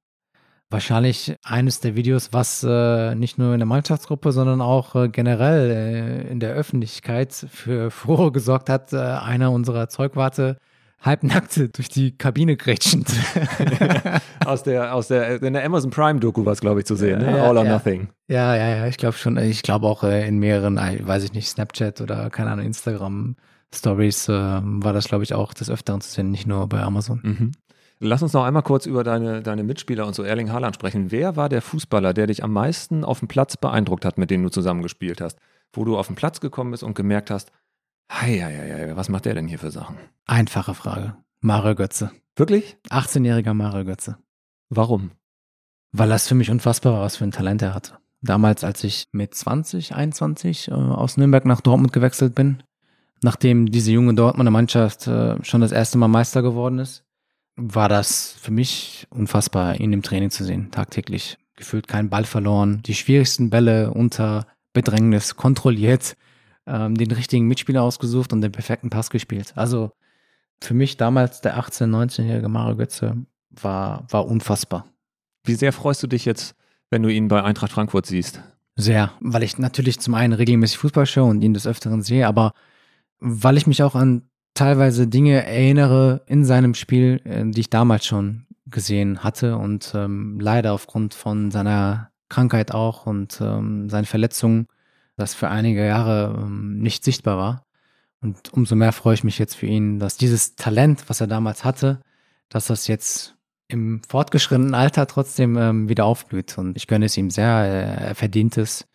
wahrscheinlich eines der Videos, was äh, nicht nur in der Mannschaftsgruppe, sondern auch äh, generell äh, in der Öffentlichkeit für Furore gesorgt hat. Äh, einer unserer Zeugwarte halbnackte durch die Kabine grätschend. aus der, aus der, in der Amazon Prime Doku war es, glaube ich, zu sehen, ne? Ja, All or ja. Nothing. Ja, ja, ja, ich glaube schon. Ich glaube auch äh, in mehreren, weiß ich nicht, Snapchat oder keine Ahnung, Instagram Stories äh, war das, glaube ich, auch des Öfteren zu sehen, nicht nur bei Amazon. Mhm. Lass uns noch einmal kurz über deine, deine Mitspieler und so Erling Haaland sprechen. Wer war der Fußballer, der dich am meisten auf dem Platz beeindruckt hat, mit dem du zusammengespielt hast? Wo du auf den Platz gekommen bist und gemerkt hast, hei, hei, hei, was macht der denn hier für Sachen? Einfache Frage. Mario Götze. Wirklich? 18-jähriger Mario Götze. Warum? Weil das für mich unfassbar war, was für ein Talent er hatte. Damals, als ich mit 20, 21 äh, aus Nürnberg nach Dortmund gewechselt bin, nachdem diese junge Dortmunder Mannschaft äh, schon das erste Mal Meister geworden ist, war das für mich unfassbar, ihn im Training zu sehen, tagtäglich. Gefühlt keinen Ball verloren, die schwierigsten Bälle unter Bedrängnis kontrolliert, ähm, den richtigen Mitspieler ausgesucht und den perfekten Pass gespielt. Also für mich damals der 18-, 19-jährige Mario Götze war, war unfassbar. Wie sehr freust du dich jetzt, wenn du ihn bei Eintracht Frankfurt siehst? Sehr, weil ich natürlich zum einen regelmäßig Fußball schaue und ihn des Öfteren sehe, aber weil ich mich auch an teilweise Dinge erinnere in seinem Spiel, äh, die ich damals schon gesehen hatte und ähm, leider aufgrund von seiner Krankheit auch und ähm, seinen Verletzungen, das für einige Jahre ähm, nicht sichtbar war. Und umso mehr freue ich mich jetzt für ihn, dass dieses Talent, was er damals hatte, dass das jetzt im fortgeschrittenen Alter trotzdem ähm, wieder aufblüht. Und ich gönne es ihm sehr, er verdient es.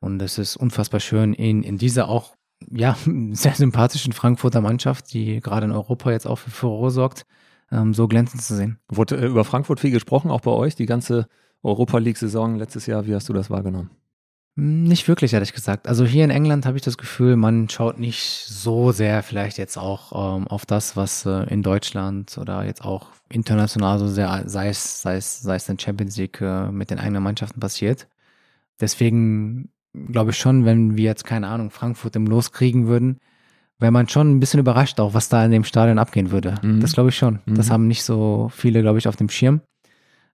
Und es ist unfassbar schön, ihn in dieser auch ja, sehr sympathischen Frankfurter Mannschaft, die gerade in Europa jetzt auch für Furore sorgt, ähm, so glänzend zu sehen. Wurde äh, über Frankfurt viel gesprochen, auch bei euch, die ganze Europa League-Saison letztes Jahr. Wie hast du das wahrgenommen? Hm, Nicht wirklich, ehrlich gesagt. Also hier in England habe ich das Gefühl, man schaut nicht so sehr vielleicht jetzt auch ähm, auf das, was äh, in Deutschland oder jetzt auch international so sehr, sei es, sei es, sei es in Champions League äh, mit den eigenen Mannschaften passiert. Deswegen glaube ich schon, wenn wir jetzt, keine Ahnung, Frankfurt im Los kriegen würden, wäre man schon ein bisschen überrascht auch, was da in dem Stadion abgehen würde. Mhm. Das glaube ich schon. Das Mhm. haben nicht so viele, glaube ich, auf dem Schirm.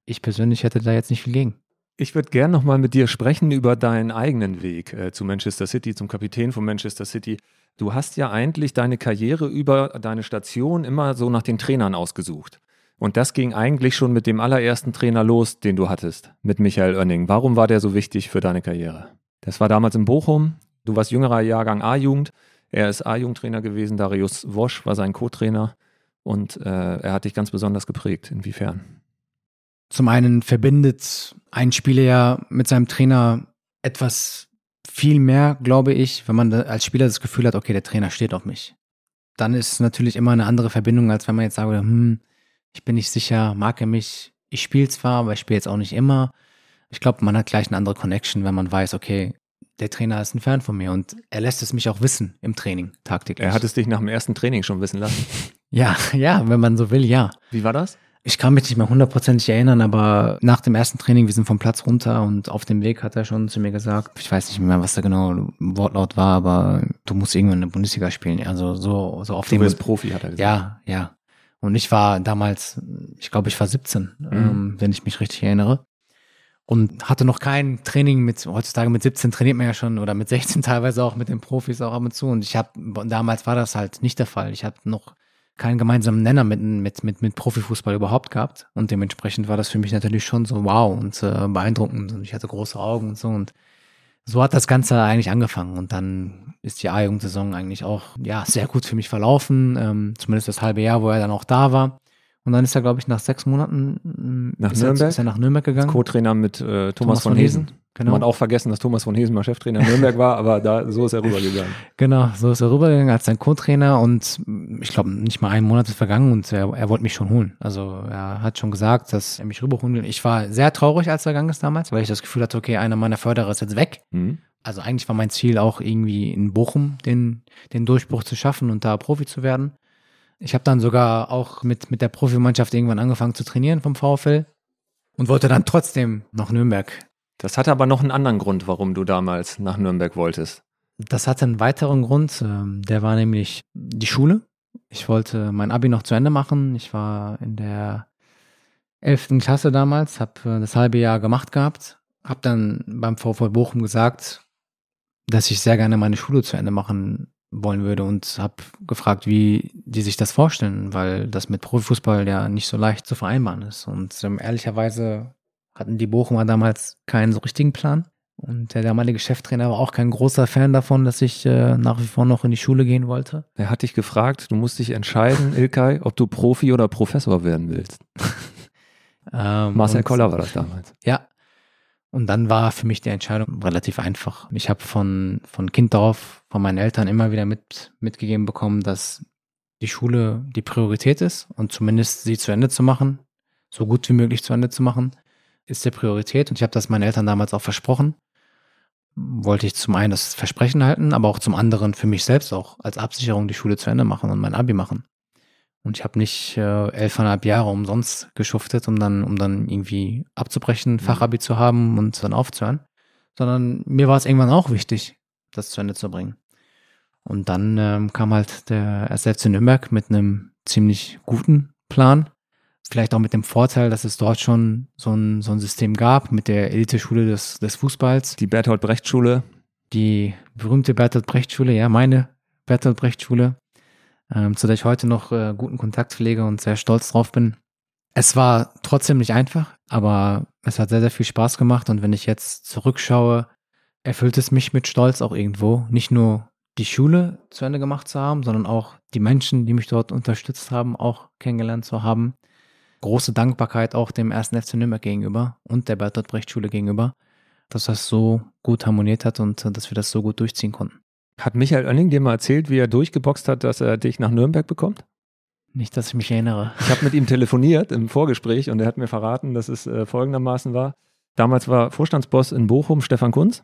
Ich persönlich hätte da jetzt nicht viel gegen. Ich würde gern nochmal mit dir sprechen über deinen eigenen Weg äh, zu Manchester City, zum Kapitän von Manchester City. Du hast ja eigentlich deine Karriere über deine Station immer so nach den Trainern ausgesucht. Und das ging eigentlich schon mit dem allerersten Trainer los, den du hattest, mit Michael Oenning. Warum war der so wichtig für deine Karriere? Das war damals in Bochum. Du warst jüngerer Jahrgang A-Jugend. Er ist A-Jugendtrainer gewesen. Darius Wosch war sein Co-Trainer. Und äh, er hat dich ganz besonders geprägt. Inwiefern? Zum einen verbindet ein Spieler ja mit seinem Trainer etwas viel mehr, glaube ich, wenn man als Spieler das Gefühl hat, okay, der Trainer steht auf mich. Dann ist es natürlich immer eine andere Verbindung, als wenn man jetzt sagt, hm, ich bin nicht sicher, mag er mich? Ich spiele zwar, aber ich spiele jetzt auch nicht immer. Ich glaube, man hat gleich eine andere Connection, wenn man weiß, okay, der Trainer ist ein Fan von mir und er lässt es mich auch wissen im Training tagtäglich. Er hat es dich nach dem ersten Training schon wissen lassen. ja, ja, wenn man so will, ja. Wie war das? Ich kann mich nicht mehr hundertprozentig erinnern, aber nach dem ersten Training, wir sind vom Platz runter und auf dem Weg hat er schon zu mir gesagt, ich weiß nicht mehr, was da genau Wortlaut war, aber du musst irgendwann in der Bundesliga spielen. Also so, so auf Du dem bist Profi, hat er gesagt. Ja, ja. Und ich war damals, ich glaube, ich war 17, Mhm. ähm, wenn ich mich richtig erinnere. Und hatte noch kein Training mit, heutzutage mit 17 trainiert man ja schon oder mit 16 teilweise auch mit den Profis auch ab und zu. Und ich habe, damals war das halt nicht der Fall. Ich habe noch keinen gemeinsamen Nenner mit, mit, mit, mit Profifußball überhaupt gehabt. Und dementsprechend war das für mich natürlich schon so wow und äh, beeindruckend. Und ich hatte große Augen und so. Und so hat das Ganze eigentlich angefangen. Und dann ist die A-Jugendsaison eigentlich auch ja, sehr gut für mich verlaufen. Ähm, zumindest das halbe Jahr, wo er dann auch da war. Und dann ist er, glaube ich, nach sechs Monaten ähm, Nach ist Nürnberg? Er, ist er nach Nürnberg gegangen. Co-Trainer mit äh, Thomas, von Hesen. Genau. Man hat auch vergessen, dass Thomas von Hesen mal Cheftrainer in Nürnberg war, aber da so ist er rübergegangen. Genau, so ist er rübergegangen als sein Co-Trainer und ich glaube, nicht mal einen Monat ist vergangen und er, er wollte mich schon holen. Also er hat schon gesagt, dass er mich rüberholen will. Ich war sehr traurig, als er gegangen ist damals, weil ich das Gefühl hatte, okay, einer meiner Förderer ist jetzt weg. Mhm. Also eigentlich war mein Ziel auch irgendwie in Bochum den, den Durchbruch zu schaffen und da Profi zu werden. Ich habe dann sogar auch mit, mit der Profimannschaft irgendwann angefangen zu trainieren vom VfL und wollte dann trotzdem nach Nürnberg. Das hatte aber noch einen anderen Grund, warum du damals nach Nürnberg wolltest. Das hatte einen weiteren Grund, ähm, der war nämlich die Schule. Ich wollte mein Abi noch zu Ende machen. Ich war in der 11. Klasse damals, habe äh, das halbe Jahr gemacht gehabt, habe dann beim VfL Bochum gesagt, dass ich sehr gerne meine Schule zu Ende machen wollen würde und habe gefragt, wie die sich das vorstellen, weil das mit Profifußball ja nicht so leicht zu vereinbaren ist. Und ähm, ehrlicherweise hatten die Bochumer damals keinen so richtigen Plan. Und der damalige Cheftrainer war auch kein großer Fan davon, dass ich äh, nach wie vor noch in die Schule gehen wollte. Er hat dich gefragt, du musst dich entscheiden, Ilkay, ob du Profi oder Professor werden willst. ähm, Marcel Koller war das damals. Ja. Und dann war für mich die Entscheidung relativ einfach. Ich habe von, von Kind auf von meinen Eltern immer wieder mit, mitgegeben bekommen, dass die Schule die Priorität ist und zumindest sie zu Ende zu machen, so gut wie möglich zu Ende zu machen, ist der Priorität. Und ich habe das meinen Eltern damals auch versprochen wollte ich zum einen das Versprechen halten, aber auch zum anderen für mich selbst auch als Absicherung die Schule zu Ende machen und mein Abi machen. Und ich habe nicht äh, elfeinhalb Jahre umsonst geschuftet, um dann, um dann irgendwie abzubrechen, mhm. Fachabi zu haben und dann aufzuhören, sondern mir war es irgendwann auch wichtig, das zu Ende zu bringen. Und dann ähm, kam halt der SFC Nürnberg mit einem ziemlich guten Plan, Vielleicht auch mit dem Vorteil, dass es dort schon so ein, so ein System gab mit der Eliteschule des, des Fußballs. Die Bertolt Brecht Schule. Die berühmte Bertolt Brecht Schule, ja, meine Bertolt Brecht Schule, ähm, zu der ich heute noch äh, guten Kontakt pflege und sehr stolz drauf bin. Es war trotzdem nicht einfach, aber es hat sehr, sehr viel Spaß gemacht und wenn ich jetzt zurückschaue, erfüllt es mich mit Stolz auch irgendwo, nicht nur die Schule zu Ende gemacht zu haben, sondern auch die Menschen, die mich dort unterstützt haben, auch kennengelernt zu haben große Dankbarkeit auch dem ersten FC Nürnberg gegenüber und der Bertolt Brecht Schule gegenüber, dass das so gut harmoniert hat und äh, dass wir das so gut durchziehen konnten. Hat Michael Oenning dir mal erzählt, wie er durchgeboxt hat, dass er dich nach Nürnberg bekommt? Nicht, dass ich mich erinnere. Ich habe mit ihm telefoniert im Vorgespräch und er hat mir verraten, dass es äh, folgendermaßen war. Damals war Vorstandsboss in Bochum Stefan Kunz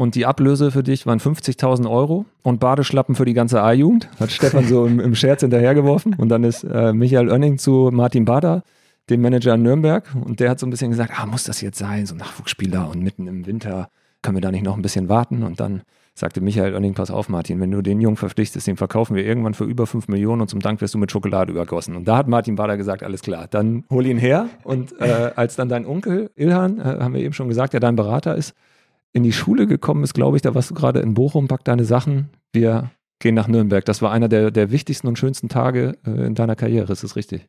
und die Ablöse für dich waren 50.000 Euro und Badeschlappen für die ganze A-Jugend. Hat Stefan so im, im Scherz hinterhergeworfen. Und dann ist äh, Michael Oenning zu Martin Bader, dem Manager in Nürnberg. Und der hat so ein bisschen gesagt, ah, muss das jetzt sein, so ein Nachwuchsspieler und mitten im Winter können wir da nicht noch ein bisschen warten? Und dann sagte Michael Oenning, pass auf Martin, wenn du den Jungen verpflichtest, den verkaufen wir irgendwann für über 5 Millionen und zum Dank wirst du mit Schokolade übergossen. Und da hat Martin Bader gesagt, alles klar, dann hol ihn her. Und äh, als dann dein Onkel Ilhan, äh, haben wir eben schon gesagt, der dein Berater ist, in die Schule gekommen ist, glaube ich, da warst du gerade in Bochum, pack deine Sachen, wir gehen nach Nürnberg. Das war einer der, der wichtigsten und schönsten Tage äh, in deiner Karriere, ist das richtig?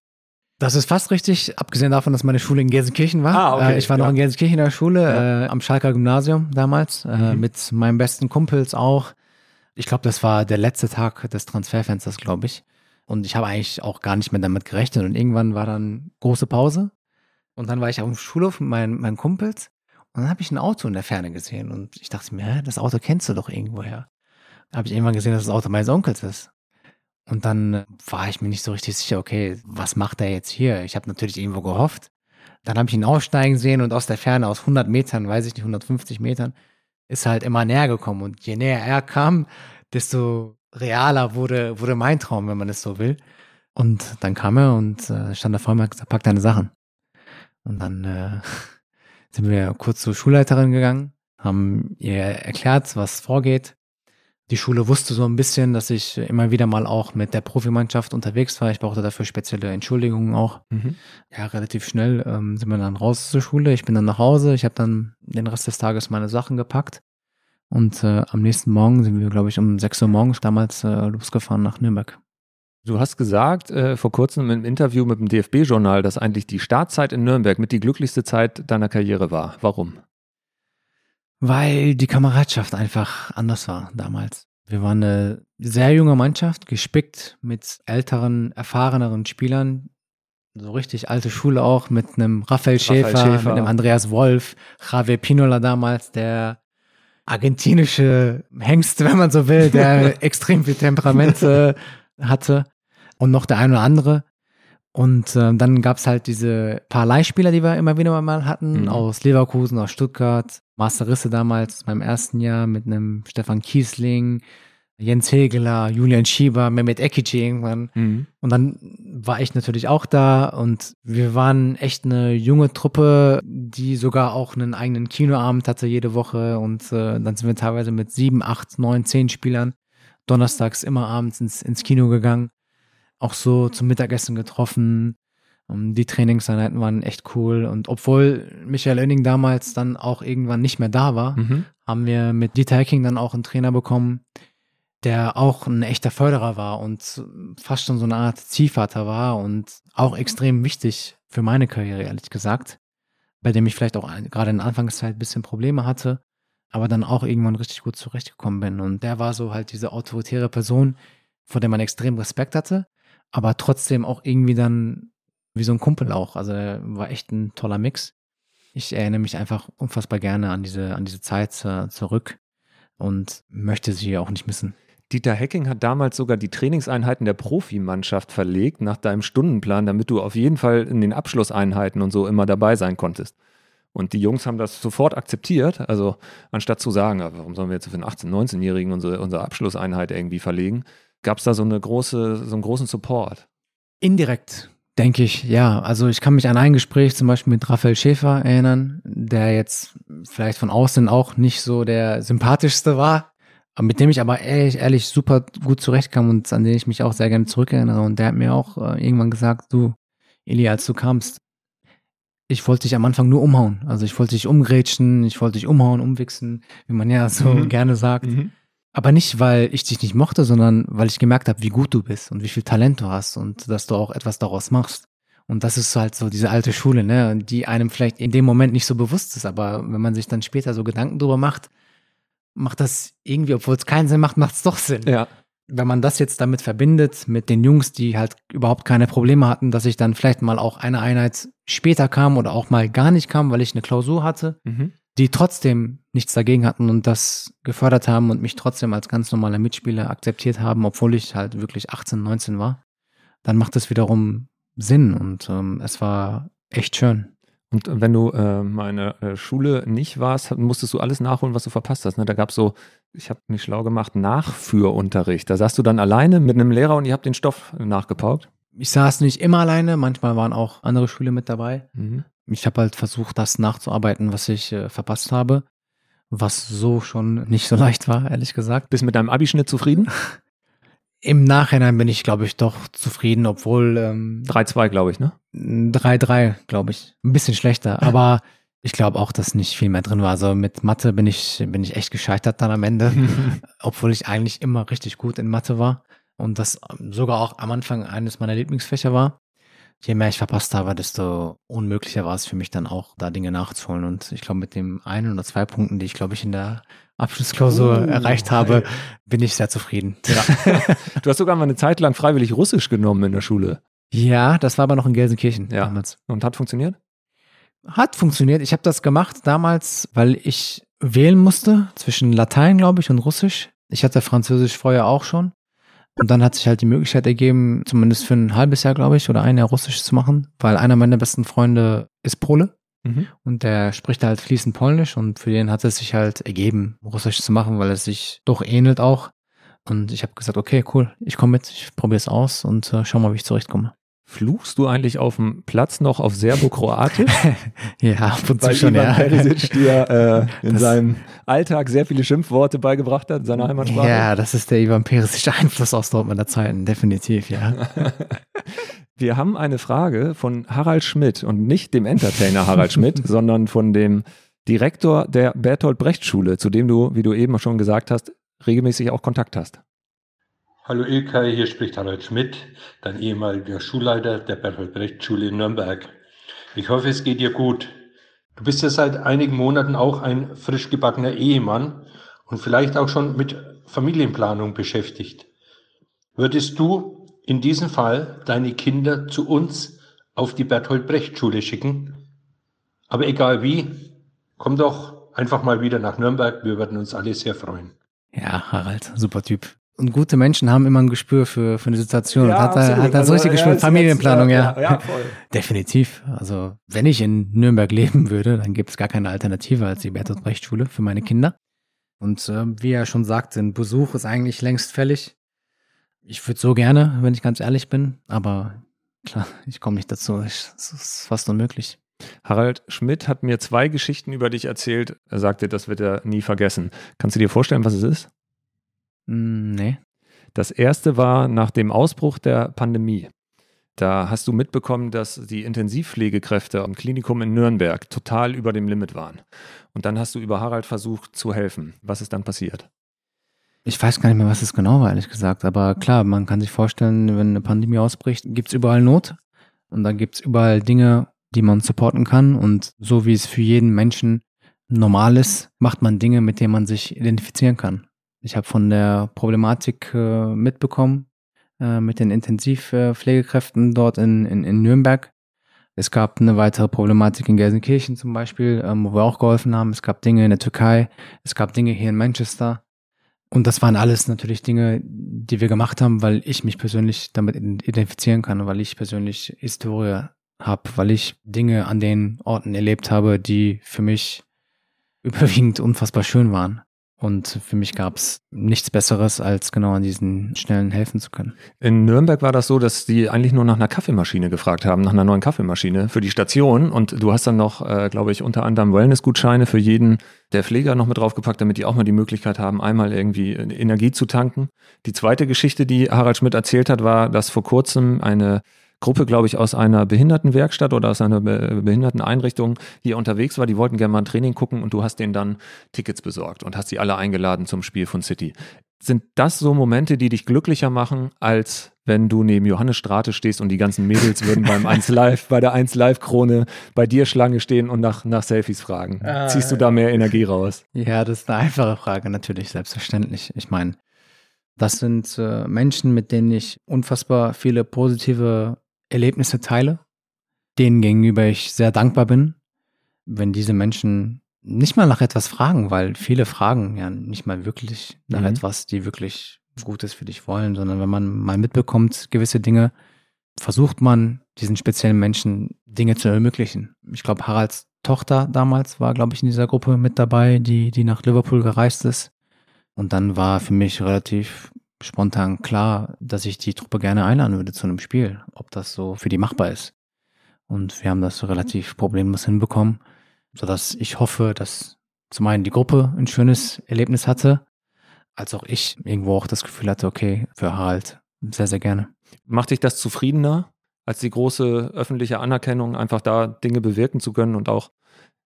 Das ist fast richtig, abgesehen davon, dass meine Schule in Gelsenkirchen war. Ah, okay. Äh, ich war ja. noch in Gelsenkirchen in der Schule, ja. äh, am Schalker Gymnasium damals, äh, mhm. mit meinen besten Kumpels auch. Ich glaube, das war der letzte Tag des Transferfensters, glaube ich. Und ich habe eigentlich auch gar nicht mehr damit gerechnet. Und irgendwann war dann große Pause. Und dann war ich auf dem Schulhof mit meinen, meinen Kumpels. Und dann habe ich ein Auto in der Ferne gesehen und ich dachte mir, hä, das Auto kennst du doch irgendwoher. Da habe ich irgendwann gesehen, dass das Auto meines Onkels ist. Und dann war ich mir nicht so richtig sicher, okay, was macht er jetzt hier? Ich habe natürlich irgendwo gehofft. Dann habe ich ihn aussteigen sehen und aus der Ferne, aus 100 Metern, weiß ich nicht, 150 Metern, ist halt immer näher gekommen. Und je näher er kam, desto realer wurde, wurde mein Traum, wenn man es so will. Und dann kam er und äh, stand da vor mir und gesagt, pack deine Sachen. Und dann äh, sind wir kurz zur Schulleiterin gegangen, haben ihr erklärt, was vorgeht. Die Schule wusste so ein bisschen, dass ich immer wieder mal auch mit der Profimannschaft unterwegs war. Ich brauchte dafür spezielle Entschuldigungen auch. Mhm. Ja, relativ schnell ähm, sind wir dann raus zur Schule. Ich bin dann nach Hause. Ich habe dann den Rest des Tages meine Sachen gepackt. Und äh, am nächsten Morgen sind wir, glaube ich, um 6 Uhr morgens damals äh, losgefahren nach Nürnberg. Du hast gesagt äh, vor kurzem im Interview mit dem DFB-Journal, dass eigentlich die Startzeit in Nürnberg mit die glücklichste Zeit deiner Karriere war. Warum? Weil die Kameradschaft einfach anders war damals. Wir waren eine sehr junge Mannschaft, gespickt mit älteren, erfahreneren Spielern. So richtig alte Schule auch mit einem Raphael Schäfer, Raphael Schäfer. mit einem Andreas Wolf, Javier Pinola damals, der argentinische Hengst, wenn man so will, der extrem viel Temperament hatte und noch der eine oder andere. Und äh, dann gab es halt diese paar Leihspieler, die wir immer wieder mal hatten, mhm. aus Leverkusen, aus Stuttgart, Master Risse damals beim ersten Jahr mit einem Stefan Kiesling, Jens Hegeler, Julian Schieber, Mehmet Ekici irgendwann. Mhm. Und dann war ich natürlich auch da und wir waren echt eine junge Truppe, die sogar auch einen eigenen Kinoabend hatte jede Woche und äh, dann sind wir teilweise mit sieben, acht, neun, zehn Spielern donnerstags immer abends ins, ins Kino gegangen, auch so zum Mittagessen getroffen. Ähm, die Trainingseinheiten waren echt cool. Und obwohl Michael Oenning damals dann auch irgendwann nicht mehr da war, Mhm. haben wir mit Dieter Hecking dann auch einen Trainer bekommen, der auch ein echter Förderer war und fast schon so eine Art Ziehvater war und auch extrem wichtig für meine Karriere, ehrlich gesagt. Bei dem ich vielleicht auch gerade in der Anfangszeit ein bisschen Probleme hatte, aber dann auch irgendwann richtig gut zurechtgekommen bin. Und der war so halt diese autoritäre Person, vor der man extrem Respekt hatte, aber trotzdem auch irgendwie dann wie so ein Kumpel auch. Also er war echt ein toller Mix. Ich erinnere mich einfach unfassbar gerne an diese, an diese Zeit zurück und möchte sie auch nicht missen. Dieter Hecking hat damals sogar die Trainingseinheiten der Profimannschaft verlegt nach deinem Stundenplan, damit du auf jeden Fall in den Abschlusseinheiten und so immer dabei sein konntest. Und die Jungs haben das sofort akzeptiert. Also anstatt zu sagen, "Ah, warum sollen wir jetzt für einen 18-, 19-Jährigen unsere, unsere Abschlusseinheit irgendwie verlegen, gab es da so eine große, so einen großen Support. Indirekt, denke ich, ja. Also ich kann mich an ein Gespräch zum Beispiel mit Raphael Schäfer erinnern, der jetzt vielleicht von außen auch nicht so der sympathischste war, mit dem ich aber ehrlich, ehrlich super gut zurechtkam und an den ich mich auch sehr gerne zurückerinnere. Und der hat mir auch äh, irgendwann gesagt, du, Eli, als du kamst, ich wollte dich am Anfang nur umhauen. Also ich wollte dich umgrätschen, ich wollte dich umhauen, umwichsen, wie man ja so Mhm. gerne sagt. Aber nicht, weil ich dich nicht mochte, sondern weil ich gemerkt habe, wie gut du bist und wie viel Talent du hast und dass du auch etwas daraus machst. Und das ist halt so diese alte Schule, ne, die einem vielleicht in dem Moment nicht so bewusst ist, aber wenn man sich dann später so Gedanken drüber macht, macht das irgendwie, obwohl es keinen Sinn macht, macht es doch Sinn. Ja. Wenn man das jetzt damit verbindet, mit den Jungs, die halt überhaupt keine Probleme hatten, dass ich dann vielleicht mal auch eine Einheit später kam oder auch mal gar nicht kam, weil ich eine Klausur hatte, Mhm. Die trotzdem nichts dagegen hatten und das gefördert haben und mich trotzdem als ganz normaler Mitspieler akzeptiert haben, obwohl ich halt wirklich 18, 19 war, dann macht es wiederum Sinn und ähm, es war echt schön. Und wenn du äh, mal in der äh, Schule nicht warst, musstest du alles nachholen, was du verpasst hast. Ne? Da gab es so, ich habe mich schlau gemacht, Nachführunterricht. Da saßt du dann alleine mit einem Lehrer und ihr habt den Stoff nachgepaukt. Ich saß nicht immer alleine, manchmal waren auch andere Schüler mit dabei. Mhm. Ich habe halt versucht, das nachzuarbeiten, was ich äh, verpasst habe, was so schon nicht so leicht war, ehrlich gesagt. Bist mit deinem Abischnitt zufrieden? Im Nachhinein bin ich, glaube ich, doch zufrieden, obwohl ähm, 3-2, glaube ich, ne? 3-3, glaube ich. Ein bisschen schlechter, aber ich glaube auch, dass nicht viel mehr drin war. Also mit Mathe bin ich, bin ich echt gescheitert dann am Ende, obwohl ich eigentlich immer richtig gut in Mathe war und das sogar auch am Anfang eines meiner Lieblingsfächer war. Je mehr ich verpasst habe, desto unmöglicher war es für mich dann auch, da Dinge nachzuholen. Und ich glaube, mit dem einen oder zwei Punkten, die ich, glaube ich, in der Abschlussklausur Uh, erreicht habe, bin ich sehr zufrieden. Du hast sogar mal eine Zeit lang freiwillig Russisch genommen in der Schule. Ja, das war aber noch in Gelsenkirchen Ja. damals. Und hat funktioniert? Hat funktioniert. Ich habe das gemacht damals, weil ich wählen musste zwischen Latein, glaube ich, und Russisch. Ich hatte Französisch vorher auch schon. Und dann hat sich halt die Möglichkeit ergeben, zumindest für ein halbes Jahr, glaube ich, oder ein Jahr Russisch zu machen, weil einer meiner besten Freunde ist Pole Mhm. und der spricht halt fließend Polnisch und für den hat es sich halt ergeben, Russisch zu machen, weil es sich doch ähnelt auch. Und ich habe gesagt, okay, cool, ich komme mit, ich probiere es aus und äh, schau mal, wie ich zurechtkomme. Fluchst du eigentlich auf dem Platz noch auf Serbo-Kroatisch? Ja, ab und zu Weil schon, Ivan ja. Perisic dir äh, in Das- seinem Alltag sehr viele Schimpfworte beigebracht hat, in seiner Heimatsprache. Ja, das ist der Ivan Perisic Einfluss aus Dortmunder Zeiten, definitiv, ja. Wir haben eine Frage von Harald Schmidt und nicht dem Entertainer Harald Schmidt, sondern von dem Direktor der Bertolt Brecht Schule, zu dem du, wie du eben schon gesagt hast, regelmäßig auch Kontakt hast. Hallo Ilkay, hier spricht Harald Schmidt, dein ehemaliger Schulleiter der Bertolt Brecht Schule in Nürnberg. Ich hoffe, es geht dir gut. Du bist ja seit einigen Monaten auch ein frisch gebackener Ehemann und vielleicht auch schon mit Familienplanung beschäftigt. Würdest du in diesem Fall deine Kinder zu uns auf die Bertolt Brecht Schule schicken? Aber egal wie, komm doch einfach mal wieder nach Nürnberg, wir würden uns alle sehr freuen. Ja, Harald, super Typ. Und gute Menschen haben immer ein Gespür für, für eine Situation. Ja, und hat, er, absolut. hat er Also, so richtig er Gespür. ist Familienplanung, jetzt, ja. ja, ja, voll. Definitiv. Also, wenn ich in Nürnberg leben würde, dann gibt es gar keine Alternative als die Bertolt Brecht Schule für meine Kinder. Und äh, wie er schon sagte, ein Besuch ist eigentlich längst fällig. Ich würde so gerne, wenn ich ganz ehrlich bin, aber klar, ich komme nicht dazu. Es ist fast unmöglich. Harald Schmidt hat mir zwei Geschichten über dich erzählt. Er sagte, das wird er nie vergessen. Kannst du dir vorstellen, was es ist? Hm, nee. Das erste war nach dem Ausbruch der Pandemie. Da hast du mitbekommen, dass die Intensivpflegekräfte am Klinikum in Nürnberg total über dem Limit waren. Und dann hast du über Harald versucht zu helfen. Was ist dann passiert? Ich weiß gar nicht mehr, was es genau war, ehrlich gesagt. Aber klar, man kann sich vorstellen, wenn eine Pandemie ausbricht, gibt's überall Not. Und dann gibt's überall Dinge, die man supporten kann. Und so wie es für jeden Menschen normal ist, macht man Dinge, mit denen man sich identifizieren kann. Ich habe von der Problematik äh, mitbekommen äh, mit den Intensivpflegekräften dort in, in, in Nürnberg. Es gab eine weitere Problematik in Gelsenkirchen zum Beispiel, ähm, wo wir auch geholfen haben. Es gab Dinge in der Türkei, es gab Dinge hier in Manchester. Und das waren alles natürlich Dinge, die wir gemacht haben, weil ich mich persönlich damit identifizieren kann, weil ich persönlich Historie habe, weil ich Dinge an den Orten erlebt habe, die für mich überwiegend unfassbar schön waren. Und für mich gab es nichts Besseres, als genau an diesen Stellen helfen zu können. In Nürnberg war das so, dass die eigentlich nur nach einer Kaffeemaschine gefragt haben, nach einer neuen Kaffeemaschine für die Station. Und du hast dann noch, äh, glaube ich, unter anderem Wellnessgutscheine für jeden der Pfleger noch mit draufgepackt, damit die auch mal die Möglichkeit haben, einmal irgendwie Energie zu tanken. Die zweite Geschichte, die Harald Schmidt erzählt hat, war, dass vor kurzem eine Gruppe, glaube ich, aus einer Behindertenwerkstatt oder aus einer Behinderteneinrichtung hier unterwegs war. Die wollten gerne mal ein Training gucken und du hast denen dann Tickets besorgt und hast sie alle eingeladen zum Spiel von City. Sind das so Momente, die dich glücklicher machen, als wenn du neben Johannes Strate stehst und die ganzen Mädels würden beim 1 Live, bei der 1 Live Krone bei dir Schlange stehen und nach, nach Selfies fragen? Ah, Ziehst du da mehr Energie raus? Ja, das ist eine einfache Frage, natürlich, selbstverständlich. Ich meine, das sind äh, Menschen, mit denen ich unfassbar viele positive Erlebnisse teile, denen gegenüber ich sehr dankbar bin, wenn diese Menschen nicht mal nach etwas fragen, weil viele fragen ja nicht mal wirklich nach mhm. etwas, die wirklich Gutes für dich wollen, sondern wenn man mal mitbekommt gewisse Dinge, versucht man diesen speziellen Menschen Dinge zu ermöglichen. Ich glaube, Haralds Tochter damals war, glaube ich, in dieser Gruppe mit dabei, die, die nach Liverpool gereist ist. Und dann war für mich relativ spontan klar, dass ich die Truppe gerne einladen würde zu einem Spiel, ob das so für die machbar ist. Und wir haben das relativ problemlos hinbekommen, sodass ich hoffe, dass zum einen die Gruppe ein schönes Erlebnis hatte, als auch ich irgendwo auch das Gefühl hatte, okay, für Harald sehr, sehr gerne. Macht dich das zufriedener, als die große öffentliche Anerkennung, einfach da Dinge bewirken zu können und auch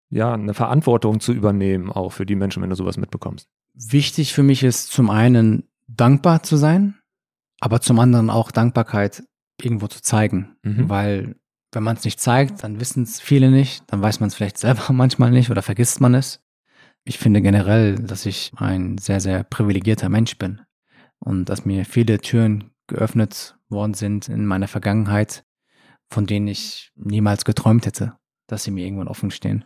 ja, eine Verantwortung zu übernehmen, auch für die Menschen, wenn du sowas mitbekommst? Wichtig für mich ist zum einen dankbar zu sein, aber zum anderen auch Dankbarkeit irgendwo zu zeigen. Mhm. Weil wenn man es nicht zeigt, dann wissen es viele nicht, dann weiß man es vielleicht selber manchmal nicht oder vergisst man es. Ich finde generell, dass ich ein sehr, sehr privilegierter Mensch bin und dass mir viele Türen geöffnet worden sind in meiner Vergangenheit, von denen ich niemals geträumt hätte, dass sie mir irgendwann offen stehen.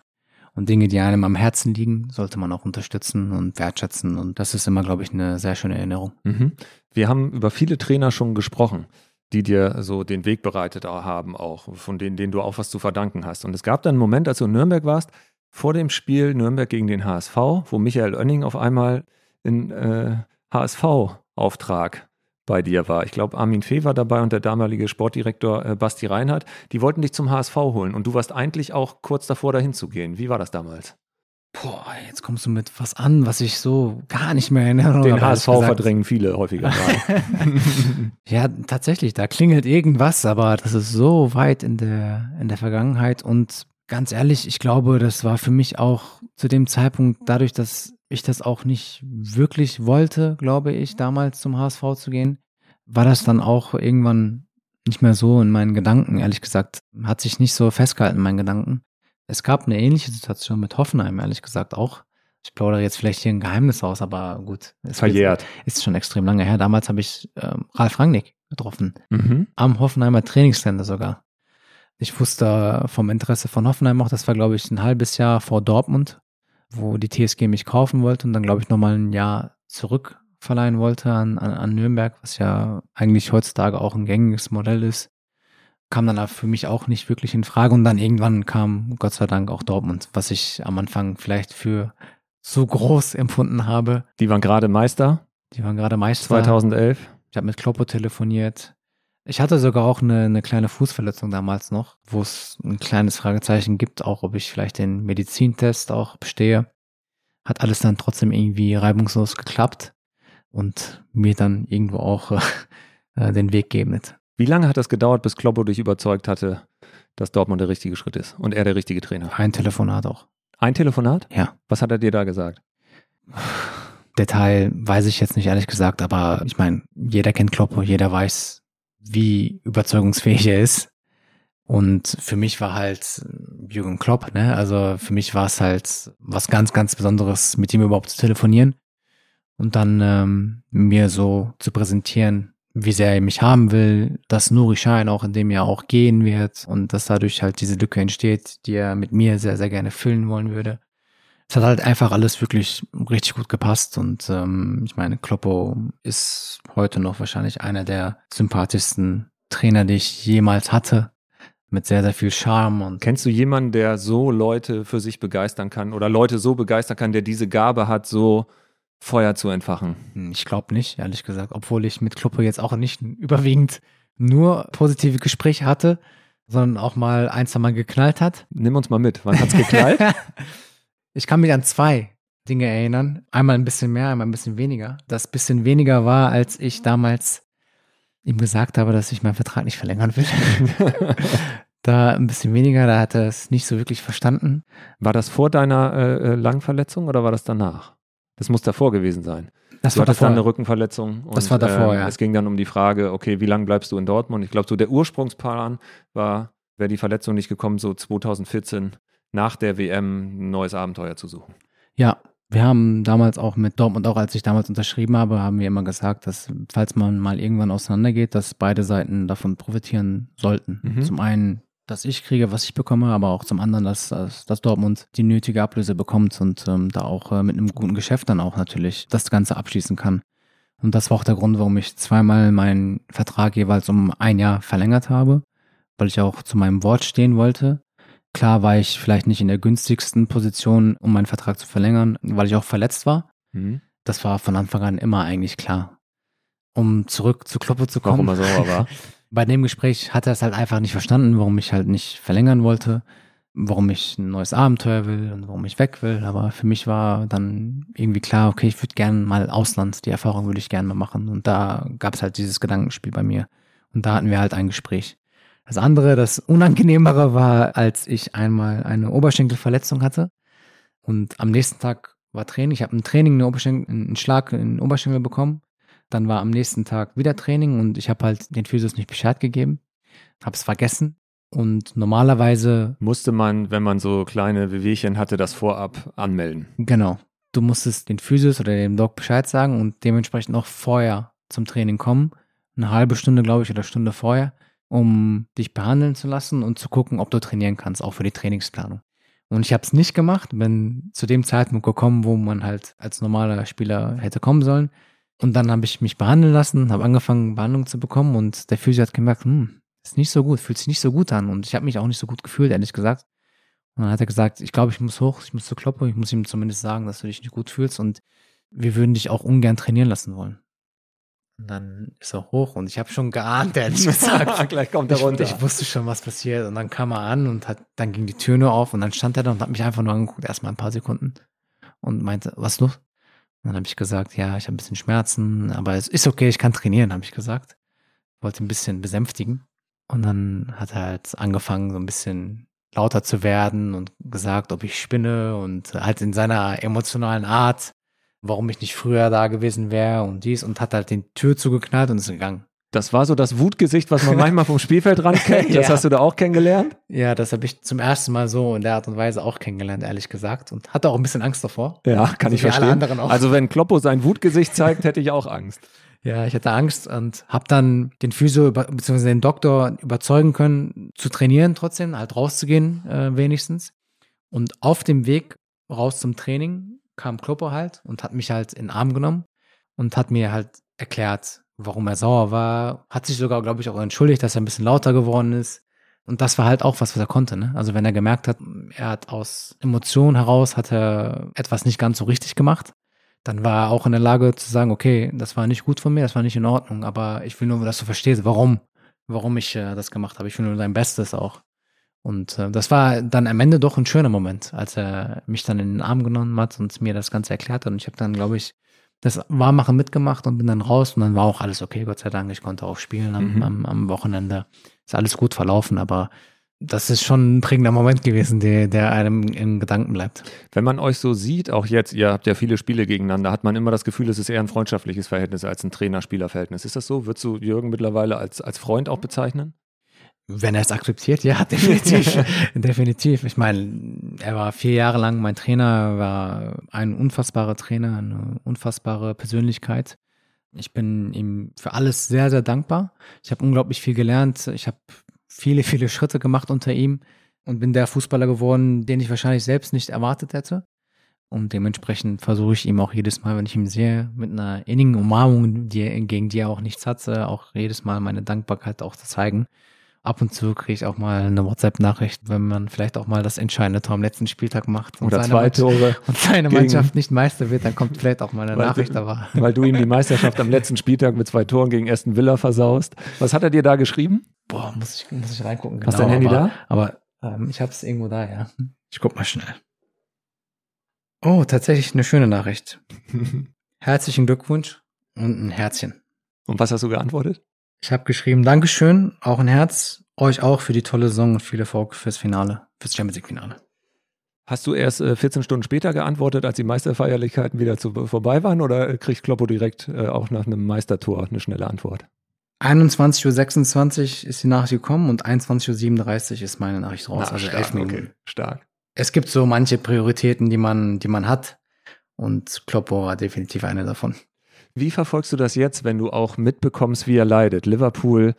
Und Dinge, die einem am Herzen liegen, sollte man auch unterstützen und wertschätzen. Und das ist immer, glaube ich, eine sehr schöne Erinnerung. Mhm. Wir haben über viele Trainer schon gesprochen, die dir so den Weg bereitet haben, auch von denen, denen du auch was zu verdanken hast. Und es gab dann einen Moment, als du in Nürnberg warst, vor dem Spiel Nürnberg gegen den HSV, wo Michael Oenning auf einmal in äh, HSV-Auftrag bei dir war. Ich glaube, Armin Fee war dabei und der damalige Sportdirektor äh, Basti Reinhardt. Die wollten dich zum HSV holen und du warst eigentlich auch kurz davor, dahin zu gehen. Wie war das damals? Boah, jetzt kommst du mit was an, was ich so gar nicht mehr erinnere. Den HSV verdrängen viele häufiger ja, tatsächlich, da klingelt irgendwas, aber das ist so weit in der, in der Vergangenheit und ganz ehrlich, ich glaube, das war für mich auch zu dem Zeitpunkt dadurch, dass ich das auch nicht wirklich wollte, glaube ich, damals zum HSV zu gehen, war das dann auch irgendwann nicht mehr so in meinen Gedanken, ehrlich gesagt. Hat sich nicht so festgehalten in meinen Gedanken. Es gab eine ähnliche Situation mit Hoffenheim, ehrlich gesagt auch. Ich plaudere jetzt vielleicht hier ein Geheimnis aus, aber gut. Es Verjährt. Ist schon extrem lange her. Damals habe ich äh, Ralf Rangnick getroffen. Mhm. Am Hoffenheimer Trainingsländer sogar. Ich wusste vom Interesse von Hoffenheim auch, das war, glaube ich, ein halbes Jahr vor Dortmund wo die TSG mich kaufen wollte und dann, glaube ich, nochmal ein Jahr zurückverleihen wollte an, an, an Nürnberg, was ja eigentlich heutzutage auch ein gängiges Modell ist, kam dann für mich auch nicht wirklich in Frage und dann irgendwann kam Gott sei Dank auch Dortmund, was ich am Anfang vielleicht für so groß empfunden habe. Die waren gerade Meister? Die waren gerade Meister. 2011? Ich habe mit Kloppo telefoniert. Ich hatte sogar auch eine, eine kleine Fußverletzung damals noch, wo es ein kleines Fragezeichen gibt, auch ob ich vielleicht den Medizintest auch bestehe. Hat alles dann trotzdem irgendwie reibungslos geklappt und mir dann irgendwo auch äh, den Weg geebnet. Wie lange hat das gedauert, bis Kloppo dich überzeugt hatte, dass Dortmund der richtige Schritt ist und er der richtige Trainer? Ein Telefonat auch. Ein Telefonat? Ja. Was hat er dir da gesagt? Detail weiß ich jetzt nicht ehrlich gesagt, aber ich meine, jeder kennt Kloppo, jeder weiß, wie überzeugungsfähig er ist. Und für mich war halt Jürgen Klopp, ne? Also für mich war es halt was ganz, ganz Besonderes, mit ihm überhaupt zu telefonieren und dann ähm, mir so zu präsentieren, wie sehr er mich haben will, dass Nuri Schein auch in dem Jahr auch gehen wird und dass dadurch halt diese Lücke entsteht, die er mit mir sehr, sehr gerne füllen wollen würde. Es hat halt einfach alles wirklich richtig gut gepasst und ähm, ich meine, Kloppo ist heute noch wahrscheinlich einer der sympathischsten Trainer, die ich jemals hatte mit sehr, sehr viel Charme. Und Kennst du jemanden, der so Leute für sich begeistern kann oder Leute so begeistern kann, der diese Gabe hat, so Feuer zu entfachen? Hm, ich glaube nicht, ehrlich gesagt, obwohl ich mit Kluppe jetzt auch nicht überwiegend nur positive Gespräche hatte, sondern auch mal ein, zwei Mal geknallt hat. Nimm uns mal mit. Wann hat's geknallt? ich kann mich an zwei Dinge erinnern. Einmal ein bisschen mehr, einmal ein bisschen weniger. Das bisschen weniger war, als ich damals ihm gesagt habe, dass ich meinen Vertrag nicht verlängern will. da ein bisschen weniger, da hat er es nicht so wirklich verstanden. War das vor deiner äh, Langverletzung oder war das danach? Das muss davor gewesen sein. Das du war hattest davor. dann eine Rückenverletzung. Und, Das war davor, ähm, ja. Es ging dann um die Frage, okay, wie lange bleibst du in Dortmund? Ich glaube, so der Ursprungsplan war, wäre die Verletzung nicht gekommen, so 2014 nach der WM ein neues Abenteuer zu suchen. Ja, wir haben damals auch mit Dortmund, auch als ich damals unterschrieben habe, haben wir immer gesagt, dass falls man mal irgendwann auseinandergeht, dass beide Seiten davon profitieren sollten. Mhm. Zum einen, dass ich kriege, was ich bekomme, aber auch zum anderen, dass, dass, Dortmund die nötige Ablöse bekommt und ähm, da auch äh, mit einem guten Geschäft dann auch natürlich das Ganze abschließen kann. Und das war auch der Grund, warum ich zweimal meinen Vertrag jeweils um ein Jahr verlängert habe, weil ich auch zu meinem Wort stehen wollte. Klar war ich vielleicht nicht in der günstigsten Position, um meinen Vertrag zu verlängern, weil ich auch verletzt war. Mhm. Das war von Anfang an immer eigentlich klar. Um zurück zu Kloppe zu kommen. Warum er sauer war. Bei dem Gespräch hat er es halt einfach nicht verstanden, warum ich halt nicht verlängern wollte, warum ich ein neues Abenteuer will und warum ich weg will. Aber für mich war dann irgendwie klar, okay, ich würde gerne mal Ausland, die Erfahrung würde ich gerne mal machen. Und da gab es halt dieses Gedankenspiel bei mir. Und da hatten wir halt ein Gespräch. Das andere, das Unangenehmere war, als ich einmal eine Oberschenkelverletzung hatte und am nächsten Tag war Training. Ich habe ein Training, eine Oberschenkel, einen Schlag in den Oberschenkel bekommen. Dann war am nächsten Tag wieder Training und ich habe halt den Physios nicht Bescheid gegeben, habe es vergessen und normalerweise Musste man, wenn man so kleine Wehwehchen hatte, das vorab anmelden. Genau. Du musstest den Physios oder dem Doc Bescheid sagen und dementsprechend auch vorher zum Training kommen. Eine halbe Stunde, glaube ich, oder Stunde vorher, um dich behandeln zu lassen und zu gucken, ob du trainieren kannst, auch für die Trainingsplanung. Und ich habe es nicht gemacht, bin zu dem Zeitpunkt gekommen, wo man halt als normaler Spieler hätte kommen sollen. Und dann habe ich mich behandeln lassen, habe angefangen, Behandlung zu bekommen und der Physio hat gemerkt, hm, ist nicht so gut, fühlt sich nicht so gut an. Und ich habe mich auch nicht so gut gefühlt, ehrlich gesagt. Und dann hat er gesagt, ich glaube, ich muss hoch, ich muss zu Kloppe, ich muss ihm zumindest sagen, dass du dich nicht gut fühlst und wir würden dich auch ungern trainieren lassen wollen. Und dann ist er hoch und ich habe schon geahnt, ehrlich gesagt. Gleich kommt er ich, runter. ich wusste schon, was passiert. Und dann kam er an und hat, dann ging die Tür nur auf und dann stand er da und hat mich einfach nur angeguckt, erstmal ein paar Sekunden und meinte, was ist los? Und dann habe ich gesagt, ja, ich habe ein bisschen Schmerzen, aber es ist okay, ich kann trainieren, habe ich gesagt. Wollte ein bisschen besänftigen. Und dann hat er halt angefangen, so ein bisschen lauter zu werden und gesagt, ob ich spinne und halt in seiner emotionalen Art, warum ich nicht früher da gewesen wäre und dies und hat halt die Tür zugeknallt und ist gegangen. Das war so das Wutgesicht, was man manchmal vom Spielfeldrand kennt. Das Ja. hast du da auch kennengelernt? Ja, das habe ich zum ersten Mal so in der Art und Weise auch kennengelernt, ehrlich gesagt. Und hatte auch ein bisschen Angst davor. Ja, kann Also ich verstehen. Also wenn Kloppo sein Wutgesicht zeigt, hätte ich auch Angst. Ja, ich hatte Angst und habe dann den Physio bzw. den Doktor überzeugen können, zu trainieren trotzdem, halt rauszugehen äh, wenigstens. Und auf dem Weg raus zum Training kam Kloppo halt und hat mich halt in den Arm genommen und hat mir halt erklärt, warum er sauer war. Hat sich sogar, glaube ich, auch entschuldigt, dass er ein bisschen lauter geworden ist. Und das war halt auch was, was er konnte. Ne? Also wenn er gemerkt hat, er hat aus Emotionen heraus, hat er etwas nicht ganz so richtig gemacht, dann war er auch in der Lage zu sagen, okay, das war nicht gut von mir, das war nicht in Ordnung, aber ich will nur, dass du verstehst, warum, warum ich äh, das gemacht habe. Ich will nur dein Bestes auch. Und äh, das war dann am Ende doch ein schöner Moment, als er mich dann in den Arm genommen hat und mir das Ganze erklärt hat. Und ich habe dann, glaube ich, das Warmachen mitgemacht und bin dann raus und dann war auch alles okay, Gott sei Dank. Ich konnte auch spielen am, Mhm. am, am Wochenende. Ist alles gut verlaufen, aber das ist schon ein prägender Moment gewesen, der, der einem in Gedanken bleibt. Wenn man euch so sieht, auch jetzt, ihr habt ja viele Spiele gegeneinander, hat man immer das Gefühl, es ist eher ein freundschaftliches Verhältnis als ein Trainer-Spieler-Verhältnis. Ist das so? Würdest du Jürgen mittlerweile als, als Freund auch bezeichnen? Wenn er es akzeptiert, ja, definitiv. definitiv. Ich meine, er war vier Jahre lang mein Trainer, war ein unfassbarer Trainer, eine unfassbare Persönlichkeit. Ich bin ihm für alles sehr, sehr dankbar. Ich habe unglaublich viel gelernt. Ich habe viele, viele Schritte gemacht unter ihm und bin der Fußballer geworden, den ich wahrscheinlich selbst nicht erwartet hätte. Und dementsprechend versuche ich ihm auch jedes Mal, wenn ich ihn sehe, mit einer innigen Umarmung, die, gegen die er auch nichts hatte, auch jedes Mal meine Dankbarkeit auch zu zeigen. Ab und zu kriege ich auch mal eine WhatsApp-Nachricht, wenn man vielleicht auch mal das entscheidende Tor am letzten Spieltag macht und Oder seine zwei Mannschaft- Tore. und seine Mannschaft nicht Meister wird, dann kommt vielleicht auch mal eine Weil du- Nachricht, aber Weil du ihm die Meisterschaft am letzten Spieltag mit zwei Toren gegen Aston Villa versaust. Was hat er dir da geschrieben? boah, muss ich, muss ich reingucken. Hast du dein Handy aber, da? Aber ähm, ich habe es irgendwo da, ja. Ich guck mal schnell. Oh, tatsächlich eine schöne Nachricht. Herzlichen Glückwunsch und ein Herzchen. Und was hast du geantwortet? Ich habe geschrieben, Dankeschön, auch ein Herz, euch auch für die tolle Saison und viel Erfolg fürs Finale, fürs Champions League Finale. Hast du erst äh, 14 Stunden später geantwortet, als die Meisterfeierlichkeiten wieder zu, vorbei waren? Oder kriegt Kloppo direkt äh, auch nach einem Meistertor eine schnelle Antwort? 21.26 Uhr ist die Nachricht gekommen und 21.37 Uhr ist meine Nachricht raus, Na, also stark, elf Minuten. okay, stark. Es gibt so manche Prioritäten, die man, die man hat und Kloppo war definitiv eine davon. Wie verfolgst du das jetzt, wenn du auch mitbekommst, wie er leidet? Liverpool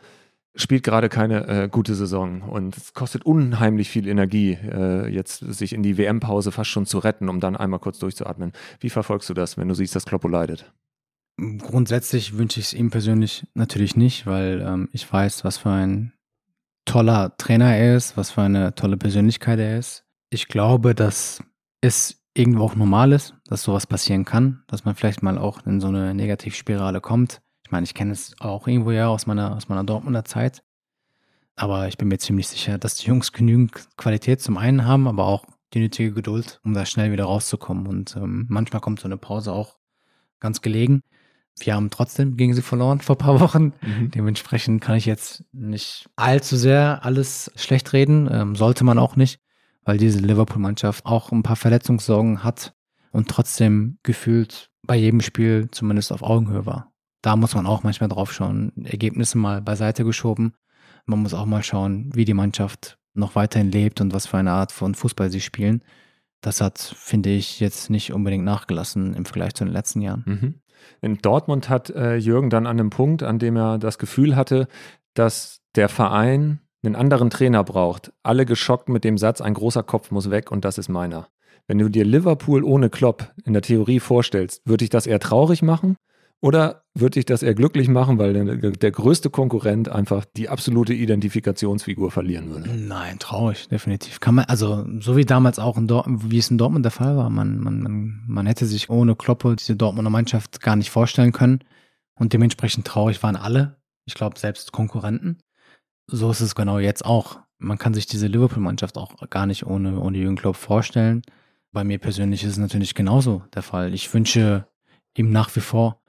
spielt gerade keine äh, gute Saison und es kostet unheimlich viel Energie, äh, jetzt sich in die WM-Pause fast schon zu retten, um dann einmal kurz durchzuatmen. Wie verfolgst du das, wenn du siehst, dass Kloppo leidet? Grundsätzlich wünsche ich es ihm persönlich natürlich nicht, weil ähm, ich weiß, was für ein toller Trainer er ist, was für eine tolle Persönlichkeit er ist. Ich glaube, dass es irgendwo auch normal ist, dass sowas passieren kann, dass man vielleicht mal auch in so eine Negativspirale kommt. Ich meine, ich kenne es auch irgendwo ja aus meiner, aus meiner Dortmunder Zeit. Aber ich bin mir ziemlich sicher, dass die Jungs genügend Qualität zum einen haben, aber auch die nötige Geduld, um da schnell wieder rauszukommen. Und ähm, manchmal kommt so eine Pause auch ganz gelegen. Wir haben trotzdem gegen sie verloren vor ein paar Wochen. Dementsprechend kann ich jetzt nicht allzu sehr alles schlecht reden. Ähm, sollte man auch nicht, weil diese Liverpool-Mannschaft auch ein paar Verletzungssorgen hat und trotzdem gefühlt bei jedem Spiel zumindest auf Augenhöhe war. Da muss man auch manchmal drauf schauen. Ergebnisse mal beiseite geschoben. Man muss auch mal schauen, wie die Mannschaft noch weiterhin lebt und was für eine Art von Fußball sie spielen. Das hat, finde ich, jetzt nicht unbedingt nachgelassen im Vergleich zu den letzten Jahren. Mhm. In Dortmund hat äh, Jürgen dann an einem Punkt, an dem er das Gefühl hatte, dass der Verein einen anderen Trainer braucht. Alle geschockt mit dem Satz, ein großer Kopf muss weg und das ist meiner. Wenn du dir Liverpool ohne Klopp in der Theorie vorstellst, würde dich das eher traurig machen oder würde dich das eher glücklich machen, weil der, der größte Konkurrent einfach die absolute Identifikationsfigur verlieren würde? Nein, traurig, definitiv. Kann man, also so wie damals auch in Dortmund, wie es in Dortmund der Fall war, man, man, man, man hätte sich ohne Kloppe diese Dortmunder Mannschaft gar nicht vorstellen können. Und dementsprechend traurig waren alle. Ich glaube, selbst Konkurrenten. So ist es genau jetzt auch. Man kann sich diese Liverpool-Mannschaft auch gar nicht ohne, ohne Jürgen Klopp vorstellen. Bei mir persönlich ist es natürlich genauso der Fall. Ich wünsche ihm nach wie vor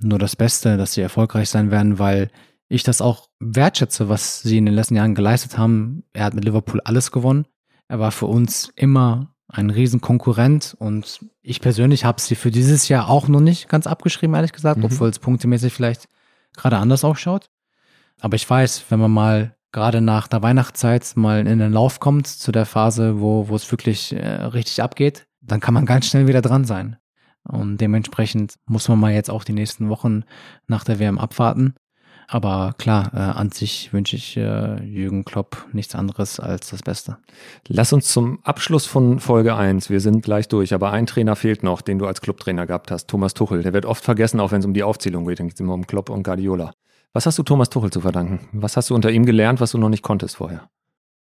nur das Beste, dass sie erfolgreich sein werden, weil ich das auch wertschätze, was sie in den letzten Jahren geleistet haben. Er hat mit Liverpool alles gewonnen. Er war für uns immer ein Riesenkonkurrent und ich persönlich habe sie für dieses Jahr auch noch nicht ganz abgeschrieben, ehrlich gesagt, Mhm. obwohl es punktemäßig vielleicht gerade anders ausschaut. Aber ich weiß, wenn man mal gerade nach der Weihnachtszeit mal in den Lauf kommt, zu der Phase, wo, wo es wirklich äh, richtig abgeht, dann kann man ganz schnell wieder dran sein. Und dementsprechend muss man mal jetzt auch die nächsten Wochen nach der WM abwarten. Aber klar, äh, an sich wünsche ich äh, Jürgen Klopp nichts anderes als das Beste. Lass uns zum Abschluss von Folge 1, wir sind gleich durch, aber ein Trainer fehlt noch, den du als Clubtrainer gehabt hast, Thomas Tuchel. Der wird oft vergessen, auch wenn es um die Aufzählung geht, dann geht es immer um Klopp und Guardiola. Was hast du Thomas Tuchel zu verdanken? Was hast du unter ihm gelernt, was du noch nicht konntest vorher?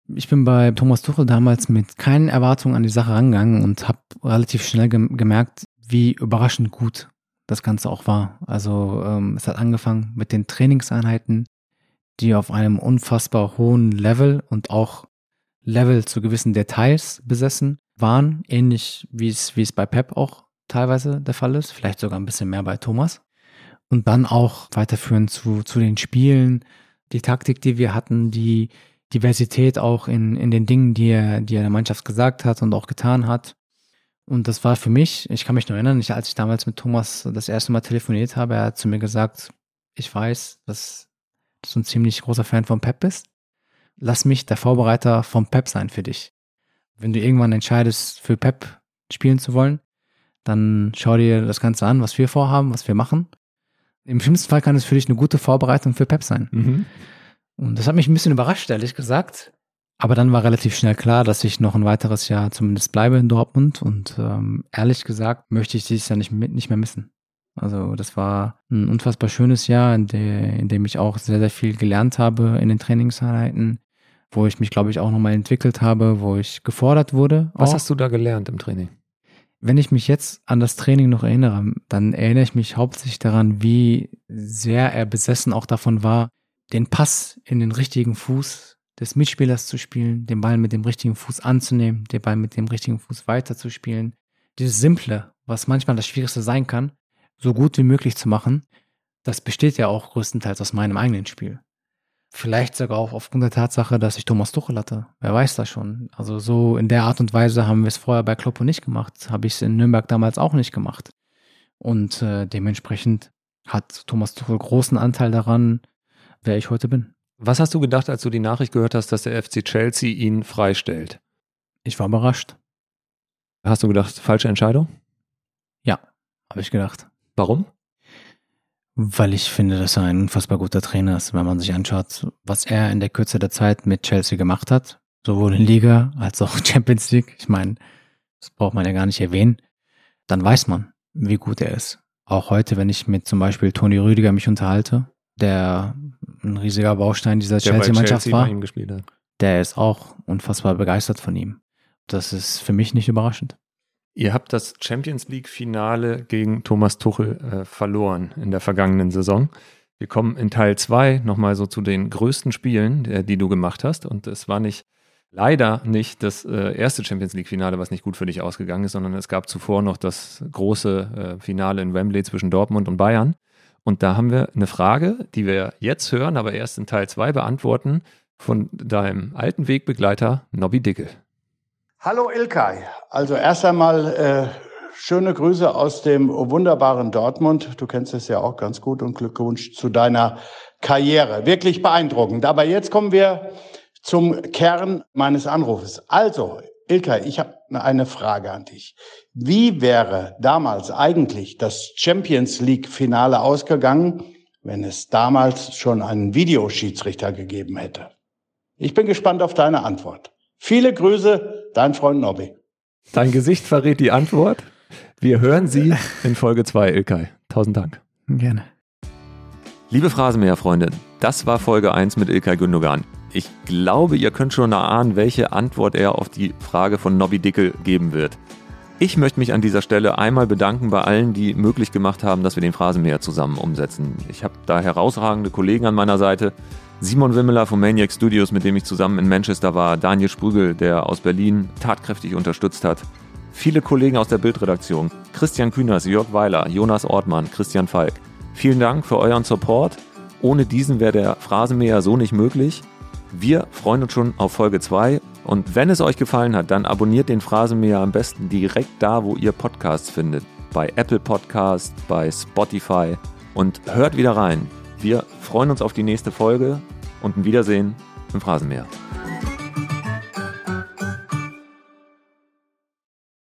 Ich bin bei Thomas Tuchel damals mit keinen Erwartungen an die Sache rangegangen und habe relativ schnell gem gemerkt, wie überraschend gut das Ganze auch war. Also ähm, es hat angefangen mit den Trainingseinheiten, die auf einem unfassbar hohen Level und auch Level zu gewissen Details besessen waren, ähnlich wie es wie es bei Pep auch teilweise der Fall ist, vielleicht sogar ein bisschen mehr bei Thomas. Und dann auch weiterführen zu, zu den Spielen, die Taktik, die wir hatten, die Diversität auch in, in den Dingen, die er, die er der Mannschaft gesagt hat und auch getan hat. Und das war für mich, ich kann mich noch erinnern, ich, als ich damals mit Thomas das erste Mal telefoniert habe, er hat zu mir gesagt, ich weiß, dass, du ein ziemlich großer Fan von Pep bist. Lass mich der Vorbereiter vom Pep sein für dich. Wenn du irgendwann entscheidest, für Pep spielen zu wollen, dann schau dir das Ganze an, was wir vorhaben, was wir machen. Im schlimmsten Fall kann es für dich eine gute Vorbereitung für Pep sein. Mhm. Und das hat mich ein bisschen überrascht, ehrlich gesagt. Aber dann war relativ schnell klar, dass ich noch ein weiteres Jahr zumindest bleibe in Dortmund. Und ähm, ehrlich gesagt möchte ich dieses Jahr nicht, nicht mehr missen. Also das war ein unfassbar schönes Jahr, in, der, in dem ich auch sehr, sehr viel gelernt habe in den Trainingseinheiten, wo ich mich, glaube ich, auch nochmal entwickelt habe, wo ich gefordert wurde. Was auch. hast du da gelernt im Training? Wenn ich mich jetzt an das Training noch erinnere, dann erinnere ich mich hauptsächlich daran, wie sehr er besessen auch davon war, den Pass in den richtigen Fuß des Mitspielers zu spielen, den Ball mit dem richtigen Fuß anzunehmen, den Ball mit dem richtigen Fuß weiterzuspielen. Dieses Simple, was manchmal das Schwierigste sein kann, so gut wie möglich zu machen, das besteht ja auch größtenteils aus meinem eigenen Spiel. Vielleicht sogar auch aufgrund der Tatsache, dass ich Thomas Tuchel hatte. Wer weiß das schon. Also so in der Art und Weise haben wir es vorher bei Kloppo nicht gemacht. Habe ich es in Nürnberg damals auch nicht gemacht. Und äh, dementsprechend hat Thomas Tuchel großen Anteil daran, wer ich heute bin. Was hast du gedacht, als du die Nachricht gehört hast, dass der FC Chelsea ihn freistellt? Ich war überrascht. Hast du gedacht, falsche Entscheidung? Ja, habe ich gedacht. Warum? Weil ich finde, dass er ein unfassbar guter Trainer ist, wenn man sich anschaut, was er in der Kürze der Zeit mit Chelsea gemacht hat, sowohl in Liga als auch Champions League. Ich meine, das braucht man ja gar nicht erwähnen. Dann weiß man, wie gut er ist. Auch heute, wenn ich mit zum Beispiel Toni Rüdiger mich unterhalte, der ein riesiger Baustein dieser Chelsea-Mannschaft Chelsea war, der ist auch unfassbar begeistert von ihm. Das ist für mich nicht überraschend. Ihr habt das Champions League-Finale gegen Thomas Tuchel äh, verloren in der vergangenen Saison. Wir kommen in Teil 2 nochmal so zu den größten Spielen, die du gemacht hast. Und es war nicht, leider nicht das äh, erste Champions League-Finale, was nicht gut für dich ausgegangen ist, sondern es gab zuvor noch das große äh, Finale in Wembley zwischen Dortmund und Bayern. Und da haben wir eine Frage, die wir jetzt hören, aber erst in Teil 2 beantworten, von deinem alten Wegbegleiter Nobby Dickel. Hallo Ilkay. Also erst einmal äh, schöne Grüße aus dem wunderbaren Dortmund. Du kennst es ja auch ganz gut und Glückwunsch zu deiner Karriere. Wirklich beeindruckend. Aber jetzt kommen wir zum Kern meines Anrufes. Also, Ilkay, ich habe eine Frage an dich. Wie wäre damals eigentlich das Champions League Finale ausgegangen, wenn es damals schon einen Videoschiedsrichter gegeben hätte? Ich bin gespannt auf deine Antwort. Viele Grüße, dein Freund Nobby. Dein Gesicht verrät die Antwort. Wir hören sie in Folge 2, Ilkay. Tausend Dank. Gerne. Liebe Phrasenmäher-Freunde, das war Folge 1 mit Ilkay Gündogan. Ich glaube, ihr könnt schon erahnen, welche Antwort er auf die Frage von Nobby Dickel geben wird. Ich möchte mich an dieser Stelle einmal bedanken bei allen, die möglich gemacht haben, dass wir den Phrasenmäher zusammen umsetzen. Ich habe da herausragende Kollegen an meiner Seite. Simon Wimmeler von Maniac Studios, mit dem ich zusammen in Manchester war, Daniel Sprügel, der aus Berlin tatkräftig unterstützt hat, viele Kollegen aus der Bildredaktion, Christian Kühners, Jörg Weiler, Jonas Ortmann, Christian Falk. Vielen Dank für euren Support. Ohne diesen wäre der Phrasenmäher so nicht möglich. Wir freuen uns schon auf Folge 2 und wenn es euch gefallen hat, dann abonniert den Phrasenmäher am besten direkt da, wo ihr Podcasts findet. Bei Apple Podcast, bei Spotify und hört wieder rein. Wir freuen uns auf die nächste Folge und ein Wiedersehen im Phrasenmäher.